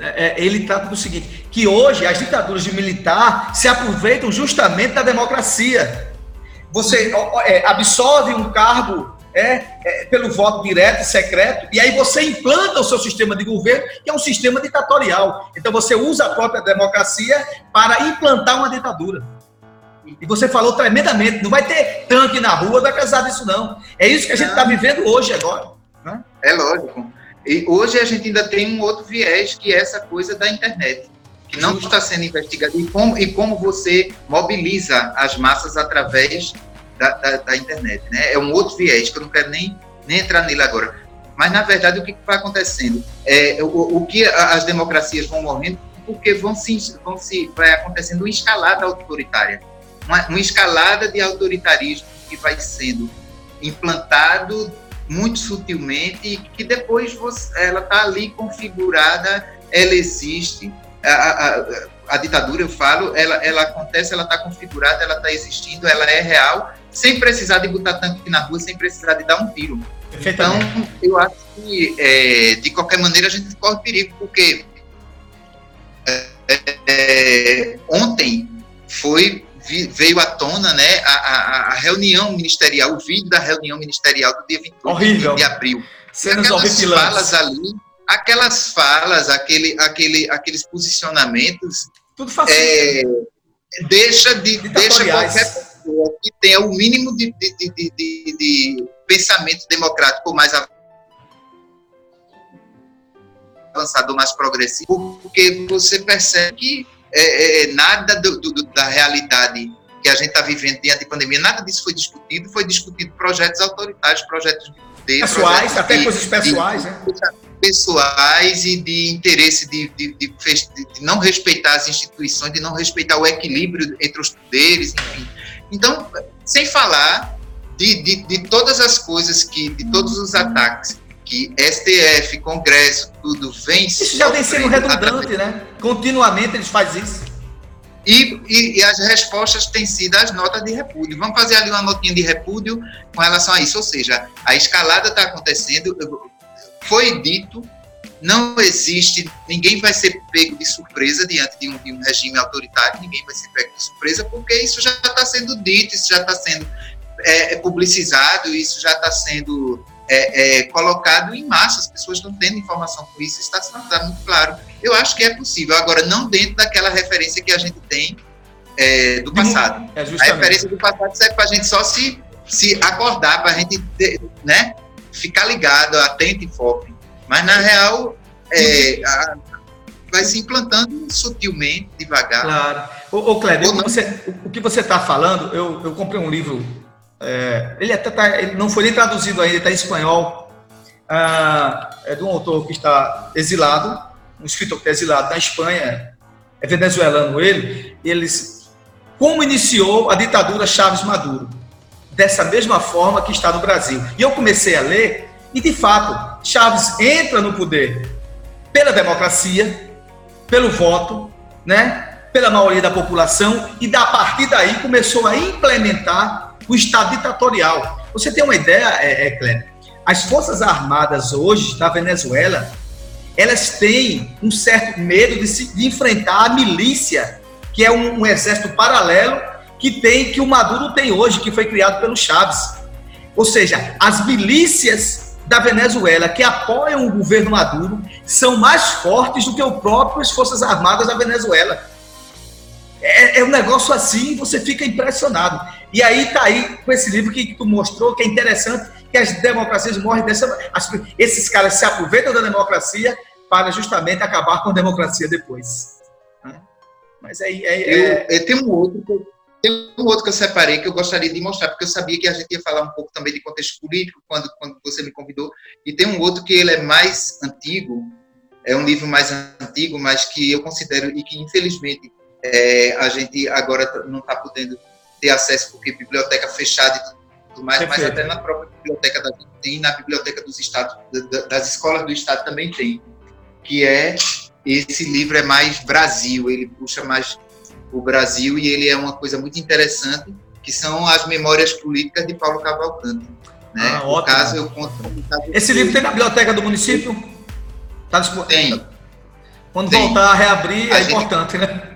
é, é, ele trata do seguinte: que hoje as ditaduras de militar se aproveitam justamente da democracia. Você é, absorve um cargo é, é, pelo voto direto e secreto, e aí você implanta o seu sistema de governo, que é um sistema ditatorial. Então você usa a própria democracia para implantar uma ditadura. E você falou tremendamente, não vai ter tanque na rua, vai casar disso não. É isso que a gente está vivendo hoje agora. Né? É lógico. E hoje a gente ainda tem um outro viés, que é essa coisa da internet, que não está sendo investigado. E como, e como você mobiliza as massas através da, da, da, internet. Né? É um outro viés, que eu não quero nem, nem entrar nele agora. Mas, na verdade, o que vai acontecendo? É, o, o que as democracias vão morrendo porque vão se, vão se, vai acontecendo uma escalada autoritária. Uma, uma escalada de autoritarismo que vai sendo implantado muito sutilmente e que depois você, ela está ali configurada, ela existe. A, a, a, ditadura, eu falo, ela, ela acontece, ela está configurada, ela está existindo, ela é real, sem precisar de botar tanque na rua, sem precisar de dar um tiro. Então, eu acho que, é, de qualquer maneira, a gente corre perigo, porque é, é, ontem foi veio à tona né, a, a, a, reunião ministerial, o vídeo da reunião ministerial do dia 28 de abril. Cenas aquelas falas ali, aquelas falas, aquele, aquele, aqueles posicionamentos. Tudo fácil. É, deixa de, deixa qualquer pessoa que tenha o mínimo de, de, de, de, de pensamento democrático mais avançado, mais progressivo, porque você percebe que é, é, nada do, do, da realidade que a gente está vivendo diante da pandemia, nada disso foi discutido, foi discutido projetos autoritários, projetos de poder, pessoais, até de, coisas pessoais, de, né? pessoais e de interesse de, de, de, não respeitar as instituições, de não respeitar o equilíbrio entre os poderes, enfim. Então, sem falar de, de, de todas as coisas que, de todos os ataques que STF, Congresso, tudo vem. Isso já vem sendo redundante, né? Continuamente eles fazem isso. E, e, e, as respostas têm sido as notas de repúdio. Vamos fazer ali uma notinha de repúdio com relação a isso. Ou seja, a escalada está acontecendo, foi dito, não existe, ninguém vai ser pego de surpresa diante de um, de um regime autoritário, ninguém vai ser pego de surpresa, porque isso já está sendo dito, isso já está sendo é, é, publicizado, isso já está sendo é, é, colocado em massa, as pessoas estão tendo informação com isso, está, está muito claro. Eu acho que é possível, agora não dentro daquela referência que a gente tem é, do passado. É a referência do passado serve para a gente só se, se acordar, para a gente né, ficar ligado, atento e foco. Mas, na real, é, a, vai se implantando sutilmente, devagar. Claro. Ô, ô Kleber, o, você, o que você está falando, eu, eu comprei um livro é, ele até tá, ele não foi nem traduzido ainda, está em espanhol. Ah, é de um autor que está exilado, um escritor que está exilado na Espanha, é venezuelano ele. Eles, como iniciou a ditadura Chaves Maduro, dessa mesma forma que está no Brasil. E eu comecei a ler e de fato Chaves entra no poder pela democracia, pelo voto, né? Pela maioria da população e a partir daí começou a implementar o Estado ditatorial. Você tem uma ideia, é, é Cleber? As Forças Armadas hoje da Venezuela, elas têm um certo medo de, se, de enfrentar a milícia, que é um, um exército paralelo que tem que o Maduro tem hoje, que foi criado pelo Chaves. Ou seja, as milícias da Venezuela que apoiam o governo Maduro são mais fortes do que o próprio as Forças Armadas da Venezuela. É, é um negócio assim, você fica impressionado. E aí tá aí com esse livro que tu mostrou, que é interessante, que as democracias morrem dessa. As, esses caras se aproveitam da democracia para justamente acabar com a democracia depois. Né? Mas aí. É, é, eu, eu tenho um outro que tem um outro que eu separei que eu gostaria de mostrar, porque eu sabia que a gente ia falar um pouco também de contexto político quando, quando você me convidou. E tem um outro que ele é mais antigo, é um livro mais antigo, mas que eu considero e que infelizmente é, a gente agora não está podendo ter acesso porque biblioteca fechada e tudo mais, Perfeito. mas até na própria biblioteca da gente tem, na biblioteca dos estados, das escolas do estado também tem, que é esse livro é mais Brasil, ele puxa mais o Brasil e ele é uma coisa muito interessante, que são as memórias políticas de Paulo Cavalcante. Né? Ah, no caso, eu conto. Esse livro tem na biblioteca do município? Tá disponível? Tem. Quando tem. voltar a reabrir, a é gente... importante, né?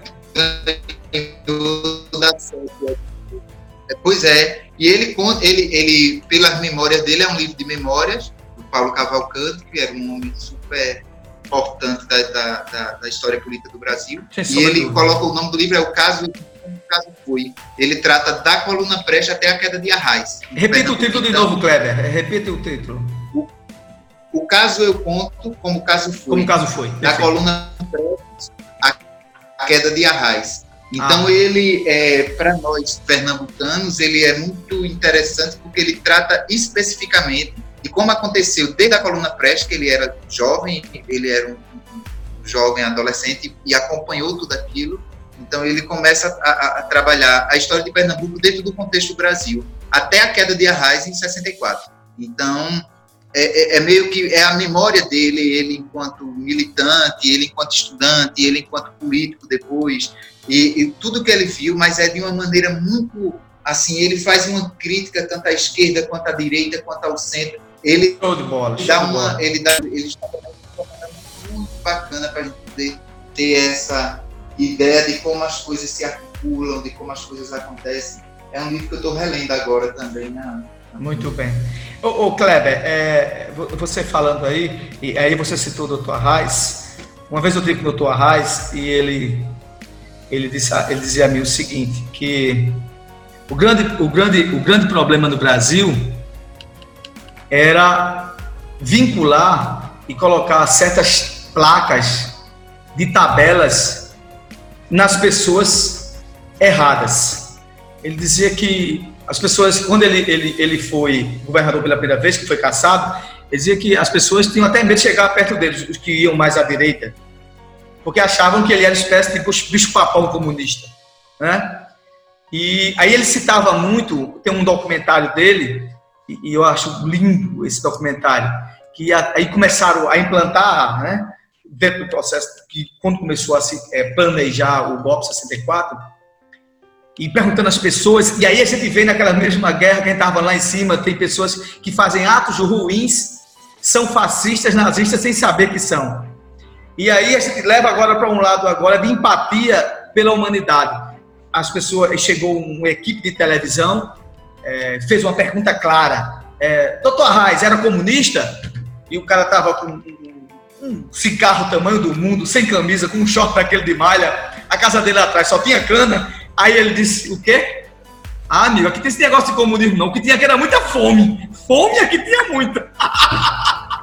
Pois é, e ele conta, ele, ele, pelas memórias dele, é um livro de memórias do Paulo Cavalcante, que era um homem super importante da, da, da, da história política do Brasil. e ele dúvida. coloca o nome do livro, é o caso o caso foi. Ele trata da coluna preste até a queda de Arraes. Repita o título de novo, Kleber. Repita o título. O, o caso eu conto como o caso foi. Como o caso foi. Da coluna a queda de Arraes. Então ah. ele, é, para nós pernambucanos, ele é muito interessante porque ele trata especificamente de como aconteceu desde a coluna Preste, que ele era jovem, ele era um, jovem adolescente e acompanhou tudo aquilo. Então ele começa a, a, trabalhar a história de Pernambuco dentro do contexto do Brasil, até a queda de Arraes em 64. Então é, é, é, meio que é a memória dele, ele enquanto militante, ele enquanto estudante, ele enquanto político depois, e, e, tudo que ele viu, mas é de uma maneira muito assim, ele faz uma crítica tanto à esquerda quanto à direita quanto ao centro. Ele show de bola, dá uma, bola. ele dá, ele está muito bacana para a gente poder ter essa ideia de como as coisas se articulam, de como as coisas acontecem. É um livro que eu estou relendo agora também na, muito bem. Ô, ô Kleber, é, você falando aí, e aí você citou o doutor Arraes. Uma vez eu tive com o doutor Arraes e ele, ele, disse, ele dizia a mim o seguinte, que o grande, o, grande, o grande problema no Brasil era vincular e colocar certas placas de tabelas nas pessoas erradas. Ele dizia que as pessoas, quando ele, ele, ele foi governador pela primeira vez, que foi caçado, ele dizia que as pessoas tinham até medo de chegar perto dele, os que iam mais à direita, porque achavam que ele era espécie de bicho-papão comunista, né? E aí ele citava muito, tem um documentário dele, e, eu acho lindo esse documentário, que aí começaram a implantar, né? dentro do processo, que quando começou a se é, planejar o BOP 64, e perguntando às pessoas, e aí a gente vê naquela mesma guerra que a gente estava lá em cima, tem pessoas que fazem atos ruins, são fascistas, nazistas, sem saber que são. E aí a gente leva agora para um lado agora de empatia pela humanidade. As pessoas, chegou uma equipe de televisão, é, fez uma pergunta clara. É, Doutor Arraes, era comunista? E o cara estava com um, cigarro tamanho do mundo, sem camisa, com um short daquele de malha, a casa dele atrás só tinha cana, Aí ele disse, o quê? Ah, amigo, aqui tem esse negócio de comunismo não. O que tinha aqui era muita fome. Fome aqui tinha muita.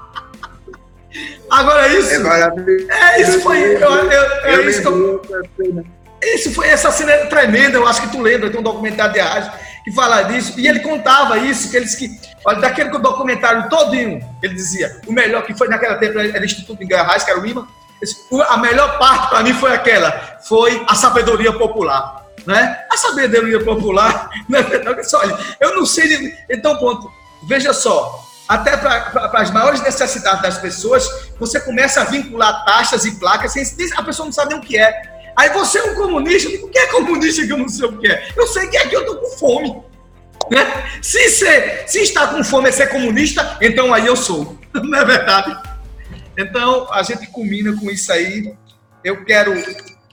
Agora isso. É, é isso foi. Eu, eu, eu, isso, eu, isso foi essa cena tremenda. Eu acho que tu lembra, tem um documentário de rádio que fala disso. E ele contava isso, que eles que. Olha, daquele documentário todinho, ele dizia, o melhor que foi naquela tempo era o Instituto de Guerra que era o IMA. A melhor parte para mim foi aquela, foi a sabedoria popular né? A sabedoria popular, né? olha, eu não sei. Então, ponto. Veja só, até para as maiores necessidades das pessoas, você começa a vincular taxas e placas, a pessoa não sabe nem o que é. Aí você é um comunista, eu digo, o que é comunista que eu não sei o que é? Eu sei que que eu estou com fome. Né? Se, ser, se está com fome é ser comunista, então aí eu sou. Não é verdade? Então, a gente combina com isso aí. Eu quero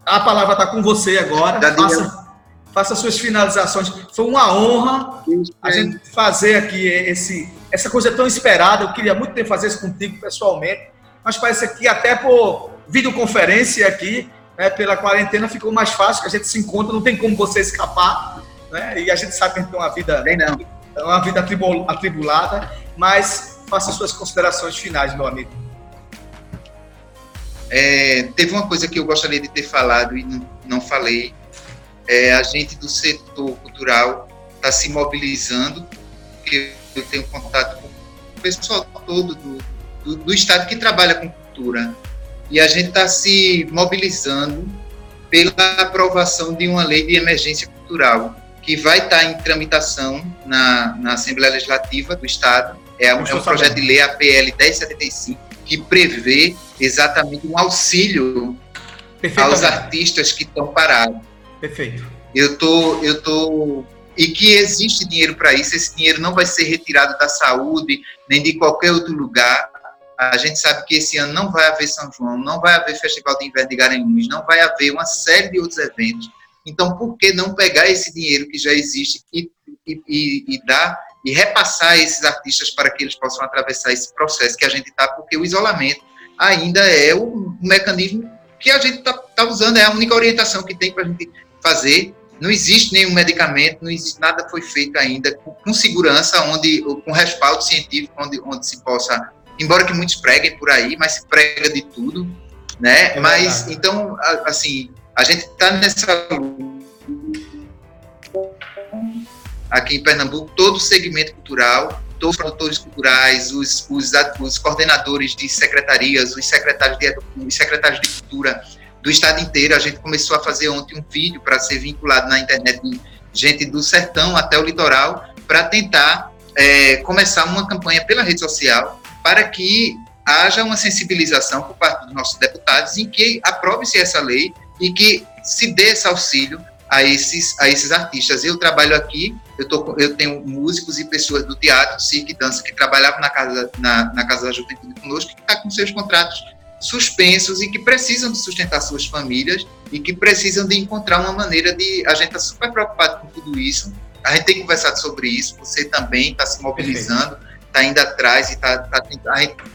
a palavra está com você agora. Faça, faça suas finalizações. Foi uma honra a gente fazer aqui esse, essa coisa tão esperada. Eu queria muito tempo fazer isso contigo pessoalmente, mas parece que até por videoconferência aqui, né, pela quarentena, ficou mais fácil, que a gente se encontra, não tem como você escapar. Né? E a gente sabe que a gente tem uma vida, Bem, uma vida atribulada, mas faça suas considerações finais, meu amigo. É, teve uma coisa que eu gostaria de ter falado e não, não falei. É, a gente do setor cultural está se mobilizando, porque eu tenho contato com o pessoal todo do, do, do Estado que trabalha com cultura. E a gente está se mobilizando pela aprovação de uma lei de emergência cultural, que vai estar tá em tramitação na, na Assembleia Legislativa do Estado. É, um, é um projeto de lei, APL 1075, que prevê exatamente um auxílio aos artistas que estão parados. Perfeito. Eu tô, eu tô e que existe dinheiro para isso. Esse dinheiro não vai ser retirado da saúde nem de qualquer outro lugar. A gente sabe que esse ano não vai haver São João, não vai haver Festival de Inverno de Garanhuns, não vai haver uma série de outros eventos. Então, por que não pegar esse dinheiro que já existe e, e, e, e dar e repassar esses artistas para que eles possam atravessar esse processo que a gente está, porque o isolamento ainda é o mecanismo que a gente está tá usando, é a única orientação que tem para a gente fazer. Não existe nenhum medicamento, não existe nada foi feito ainda com, com segurança, onde com respaldo científico, onde, onde se possa, embora que muitos preguem por aí, mas se prega de tudo, né? É mas então, assim, a gente está nessa aqui em Pernambuco, todo o segmento cultural, todos os produtores culturais, os, os, os coordenadores de secretarias, os secretários de, os secretários de cultura do estado inteiro. A gente começou a fazer ontem um vídeo para ser vinculado na internet de gente do sertão até o litoral, para tentar é, começar uma campanha pela rede social para que haja uma sensibilização por parte dos nossos deputados em que aprove-se essa lei e que se dê esse auxílio a esses, a esses artistas. Eu trabalho aqui, eu, tô, eu tenho músicos e pessoas do teatro, circo e dança que trabalhavam na Casa, na, na casa da Juventude conosco, que estão tá com seus contratos suspensos e que precisam de sustentar suas famílias e que precisam de encontrar uma maneira de... A gente está super preocupado com tudo isso, a gente tem conversado sobre isso, você também está se mobilizando, está indo atrás e está tá,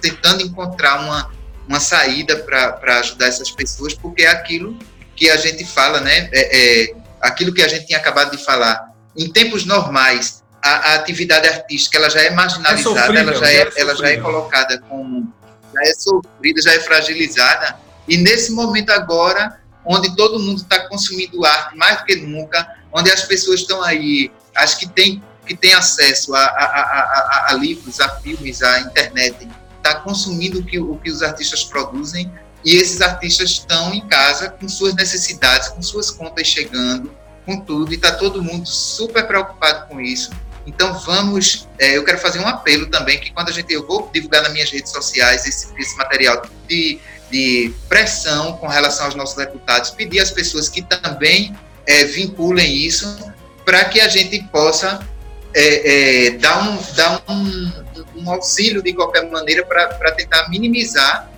tentando encontrar uma, uma saída para ajudar essas pessoas, porque é aquilo que a gente fala, né? É, é, aquilo que a gente tinha acabado de falar, em tempos normais, a, a atividade artística ela já é marginalizada, é sofrível, ela, já é, é ela já é colocada como já é sofrida, já é fragilizada. E nesse momento agora, onde todo mundo está consumindo arte mais do que nunca, onde as pessoas estão aí, as que têm que têm acesso a, a, a, a, livros, a filmes, à internet, está consumindo o que, o que os artistas produzem e esses artistas estão em casa com suas necessidades, com suas contas chegando, com tudo, e está todo mundo super preocupado com isso. Então vamos, é, eu quero fazer um apelo também, que quando a gente, eu vou divulgar nas minhas redes sociais esse, esse material de, de pressão com relação aos nossos deputados, pedir às pessoas que também é, vinculem isso para que a gente possa é, é, dar, um, dar um, um, auxílio de qualquer maneira para tentar minimizar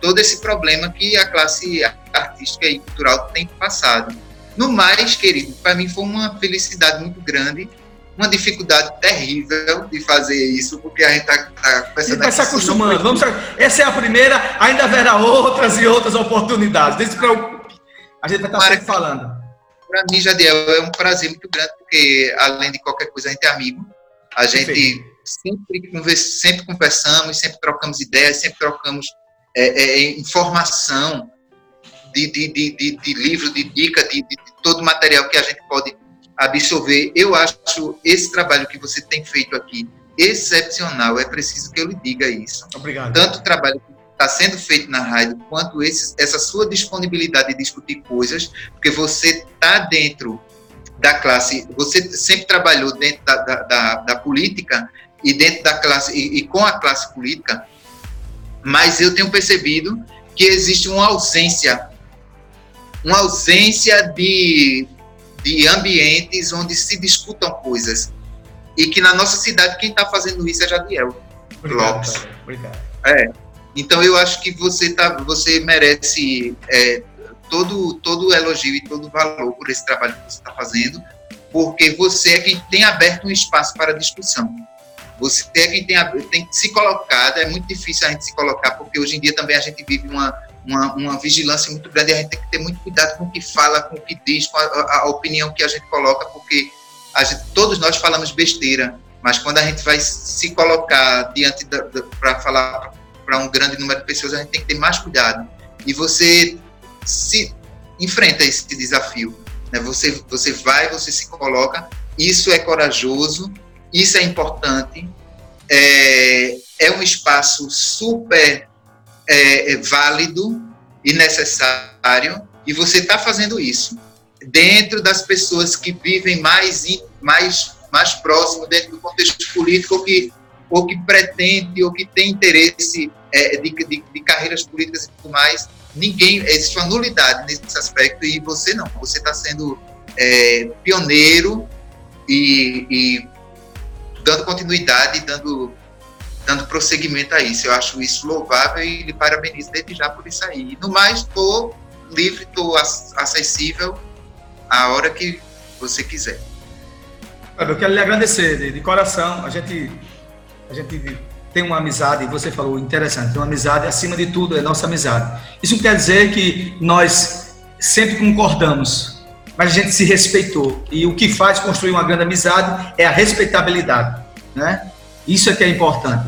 todo esse problema que a classe artística e cultural tem passado. No mais, querido, para mim foi uma felicidade muito grande, uma dificuldade terrível de fazer isso, porque a gente está tá começando a. Se acostumando. Vamos, essa é a primeira, ainda haverá outras e outras oportunidades. Não se preocupe. A gente vai estar sempre falando. Para mim, Jadiel, é um prazer muito grande, porque além de qualquer coisa, a gente é amigo. A gente sempre, conversa, sempre conversamos, sempre trocamos ideias, sempre trocamos é, é, informação de, de, de, de, livro, de dica, de, de, todo material que a gente pode absorver. Eu acho esse trabalho que você tem feito aqui excepcional. É preciso que eu lhe diga isso. Obrigado. Tanto o trabalho que está sendo feito na rádio, quanto esse, essa sua disponibilidade de discutir coisas, porque você está dentro da classe, você sempre trabalhou dentro da, da, da, da política e dentro da classe e, e, com a classe política, mas eu tenho percebido que existe uma ausência, uma ausência de, de ambientes onde se discutam coisas e que na nossa cidade quem está fazendo isso é Jadiel Obrigado, Lopes. Obrigado. É. Então eu acho que você tá, você merece é, todo todo elogio e todo valor por esse trabalho que você está fazendo, porque você é quem tem aberto um espaço para discussão. Você tem, tem que se colocar, é muito difícil a gente se colocar, porque hoje em dia também a gente vive uma, uma, uma vigilância muito grande, a gente tem que ter muito cuidado com o que fala, com o que diz, com a, a opinião que a gente coloca, porque gente, todos nós falamos besteira, mas quando a gente vai se colocar diante para falar para um grande número de pessoas, a gente tem que ter mais cuidado. E você se enfrenta esse desafio. Né? Você, você vai, você se coloca, isso é corajoso, isso é importante, é, é um espaço super é, é válido e necessário, e você está fazendo isso dentro das pessoas que vivem mais, mais, mais próximo, dentro do contexto político, ou que, ou que pretende, ou que tem interesse é, de, de, de, carreiras políticas e tudo mais, ninguém, existe uma nulidade nesse aspecto e você não, você está sendo é, pioneiro e, e, dando continuidade, dando, dando prosseguimento a isso. Eu acho isso louvável e lhe parabenizo desde já por isso aí. no mais, estou livre, estou acessível a hora que você quiser. Eu quero lhe agradecer de, de coração. A gente, a gente tem uma amizade, você falou interessante, uma amizade acima de tudo é nossa amizade. Isso quer dizer que nós sempre concordamos, mas a gente se respeitou. E o que faz construir uma grande amizade é a respeitabilidade, né? Isso é que é importante.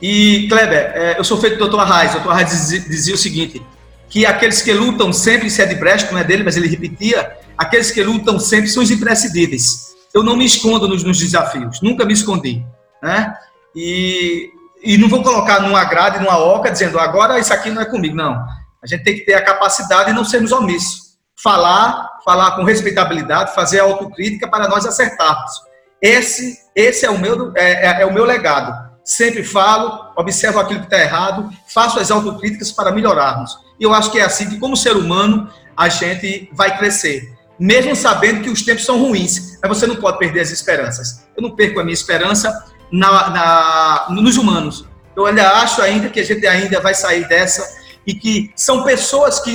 E, Kleber, é, eu sou feito do doutor Arraes. O doutor Arraes dizia, dizia, o seguinte, que aqueles que lutam sempre, isso é de Brecht, não é dele, mas ele repetia, aqueles que lutam sempre são os imprescindíveis. Eu não me escondo nos, nos desafios, nunca me escondi, né? E e não vou colocar numa grade, numa oca, dizendo agora isso aqui não é comigo. Não. A gente tem que ter a capacidade de não sermos omissos. Falar, falar com respeitabilidade, fazer autocrítica para nós acertarmos. Esse, esse é, o meu, é, é, é o meu legado. Sempre falo, observo aquilo que está errado, faço as autocríticas para melhorarmos. E eu acho que é assim que, como ser humano, a gente vai crescer. Mesmo sabendo que os tempos são ruins, mas você não pode perder as esperanças. Eu não perco a minha esperança, na, na, nos humanos. Eu ainda acho ainda que a gente ainda vai sair dessa e que são pessoas que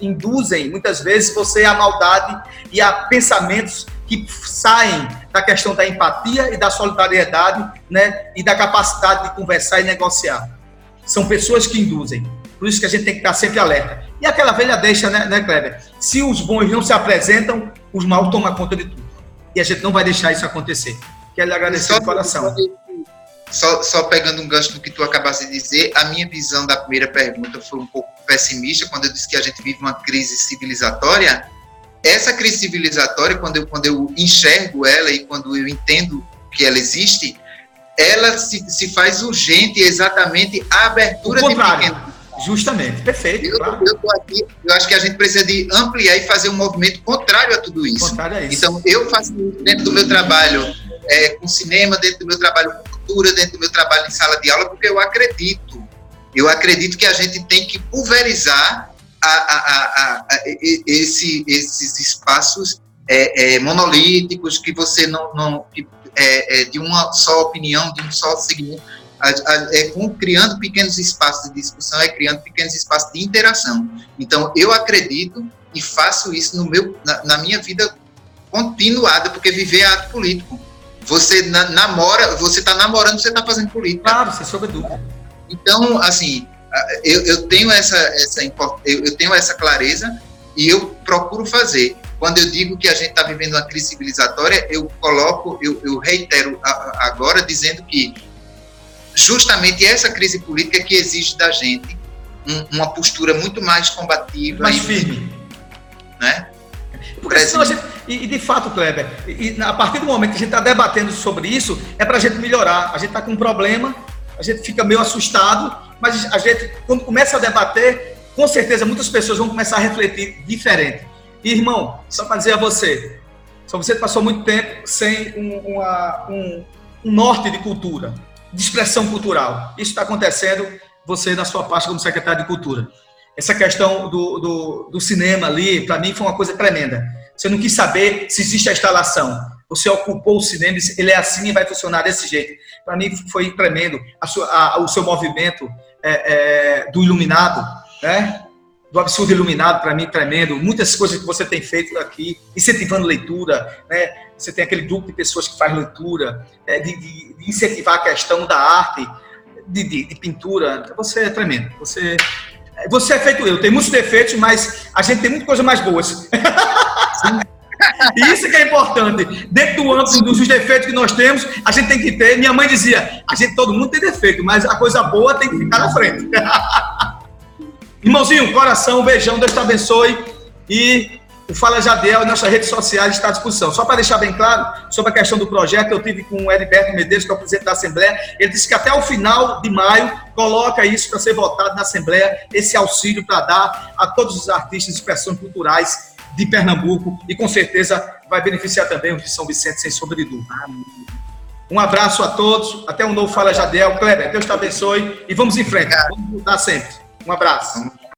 induzem muitas vezes você à maldade e a pensamentos que saem da questão da empatia e da solidariedade, né, e da capacidade de conversar e negociar. São pessoas que induzem. Por isso que a gente tem que estar sempre alerta. E aquela velha deixa, né, né Kleber? Se os bons não se apresentam, os maus tomam conta de tudo. E a gente não vai deixar isso acontecer. Quero lhe agradecer de coração. Só, só pegando um gancho do que tu acabaste de dizer, a minha visão da primeira pergunta foi um pouco pessimista quando eu disse que a gente vive uma crise civilizatória. Essa crise civilizatória, quando eu, quando eu enxergo ela e quando eu entendo que ela existe, ela se, se faz urgente exatamente a abertura de pequenos Justamente, perfeito. Eu, claro. eu, aqui, eu, acho que a gente precisa de ampliar e fazer um movimento contrário a tudo isso. Contrário a isso. Então, eu faço dentro do meu trabalho é, com cinema, dentro do meu trabalho com cultura, dentro do meu trabalho em sala de aula, porque eu acredito Eu acredito que a gente tem que pulverizar a, a, a, esse, esses espaços é, é, monolíticos que você não, não que, é, é de uma só opinião, de um só segmento, é com, criando pequenos espaços de discussão, é criando pequenos espaços de interação. Então, eu acredito e faço isso no meu, na, na minha vida continuada, porque viver é ato político. Você na, namora, você está namorando, você está fazendo política. Claro, sem sombra dúvida. Então, assim, eu, eu tenho essa, essa eu, eu tenho essa clareza e eu procuro fazer. Quando eu digo que a gente está vivendo uma crise civilizatória, eu coloco, eu, eu reitero agora dizendo que justamente essa crise política que exige da gente um, uma postura muito mais combativa, mais firme, né? Porque senão a gente, e, de fato, Kleber, e, a partir do momento que a gente está debatendo sobre isso, é para a gente melhorar. A gente está com um problema, a gente fica meio assustado, mas a gente, quando começa a debater, com certeza muitas pessoas vão começar a refletir diferente. E, irmão, só para dizer a você, só você passou muito tempo sem um, uma, um, um norte de cultura, de expressão cultural. Isso está acontecendo, você na sua parte como secretário de Cultura. Essa questão do, do, do cinema ali, para mim, foi uma coisa tremenda. Você não quis saber se existe a instalação. Você ocupou o cinema, ele é assim e vai funcionar desse jeito. Para mim, foi tremendo a sua, a, o seu movimento é, é, do iluminado, né? do absurdo iluminado, para mim, tremendo. Muitas coisas que você tem feito aqui, incentivando leitura, né? Você tem aquele grupo de pessoas que faz leitura, é, de, de, incentivar a questão da arte, de, de, de, pintura. Você é tremendo. Você, você é feito eu. Tem muitos defeitos, mas a gente tem muita coisa mais boas. Isso que é importante. Dentro do âmbito dos defeitos que nós temos, a gente tem que ter. Minha mãe dizia: a gente, todo mundo tem defeito, mas a coisa boa tem que ficar na frente. Irmãozinho, coração, beijão, Deus te abençoe. E o Fala Jadiel e nossas redes sociais está à disposição. Só para deixar bem claro sobre a questão do projeto, eu tive com o Heriberto Medeiros, que é o presidente da Assembleia. Ele disse que até o final de maio coloca isso para ser votado na Assembleia, esse auxílio para dar a todos os artistas de expressões culturais de Pernambuco e com certeza vai beneficiar também os de São Vicente, sem sombra de dúvida. Um abraço a todos, até um novo Fala Jadiel. Kleber, Deus te abençoe e vamos em frente. Vamos lutar sempre. Um abraço.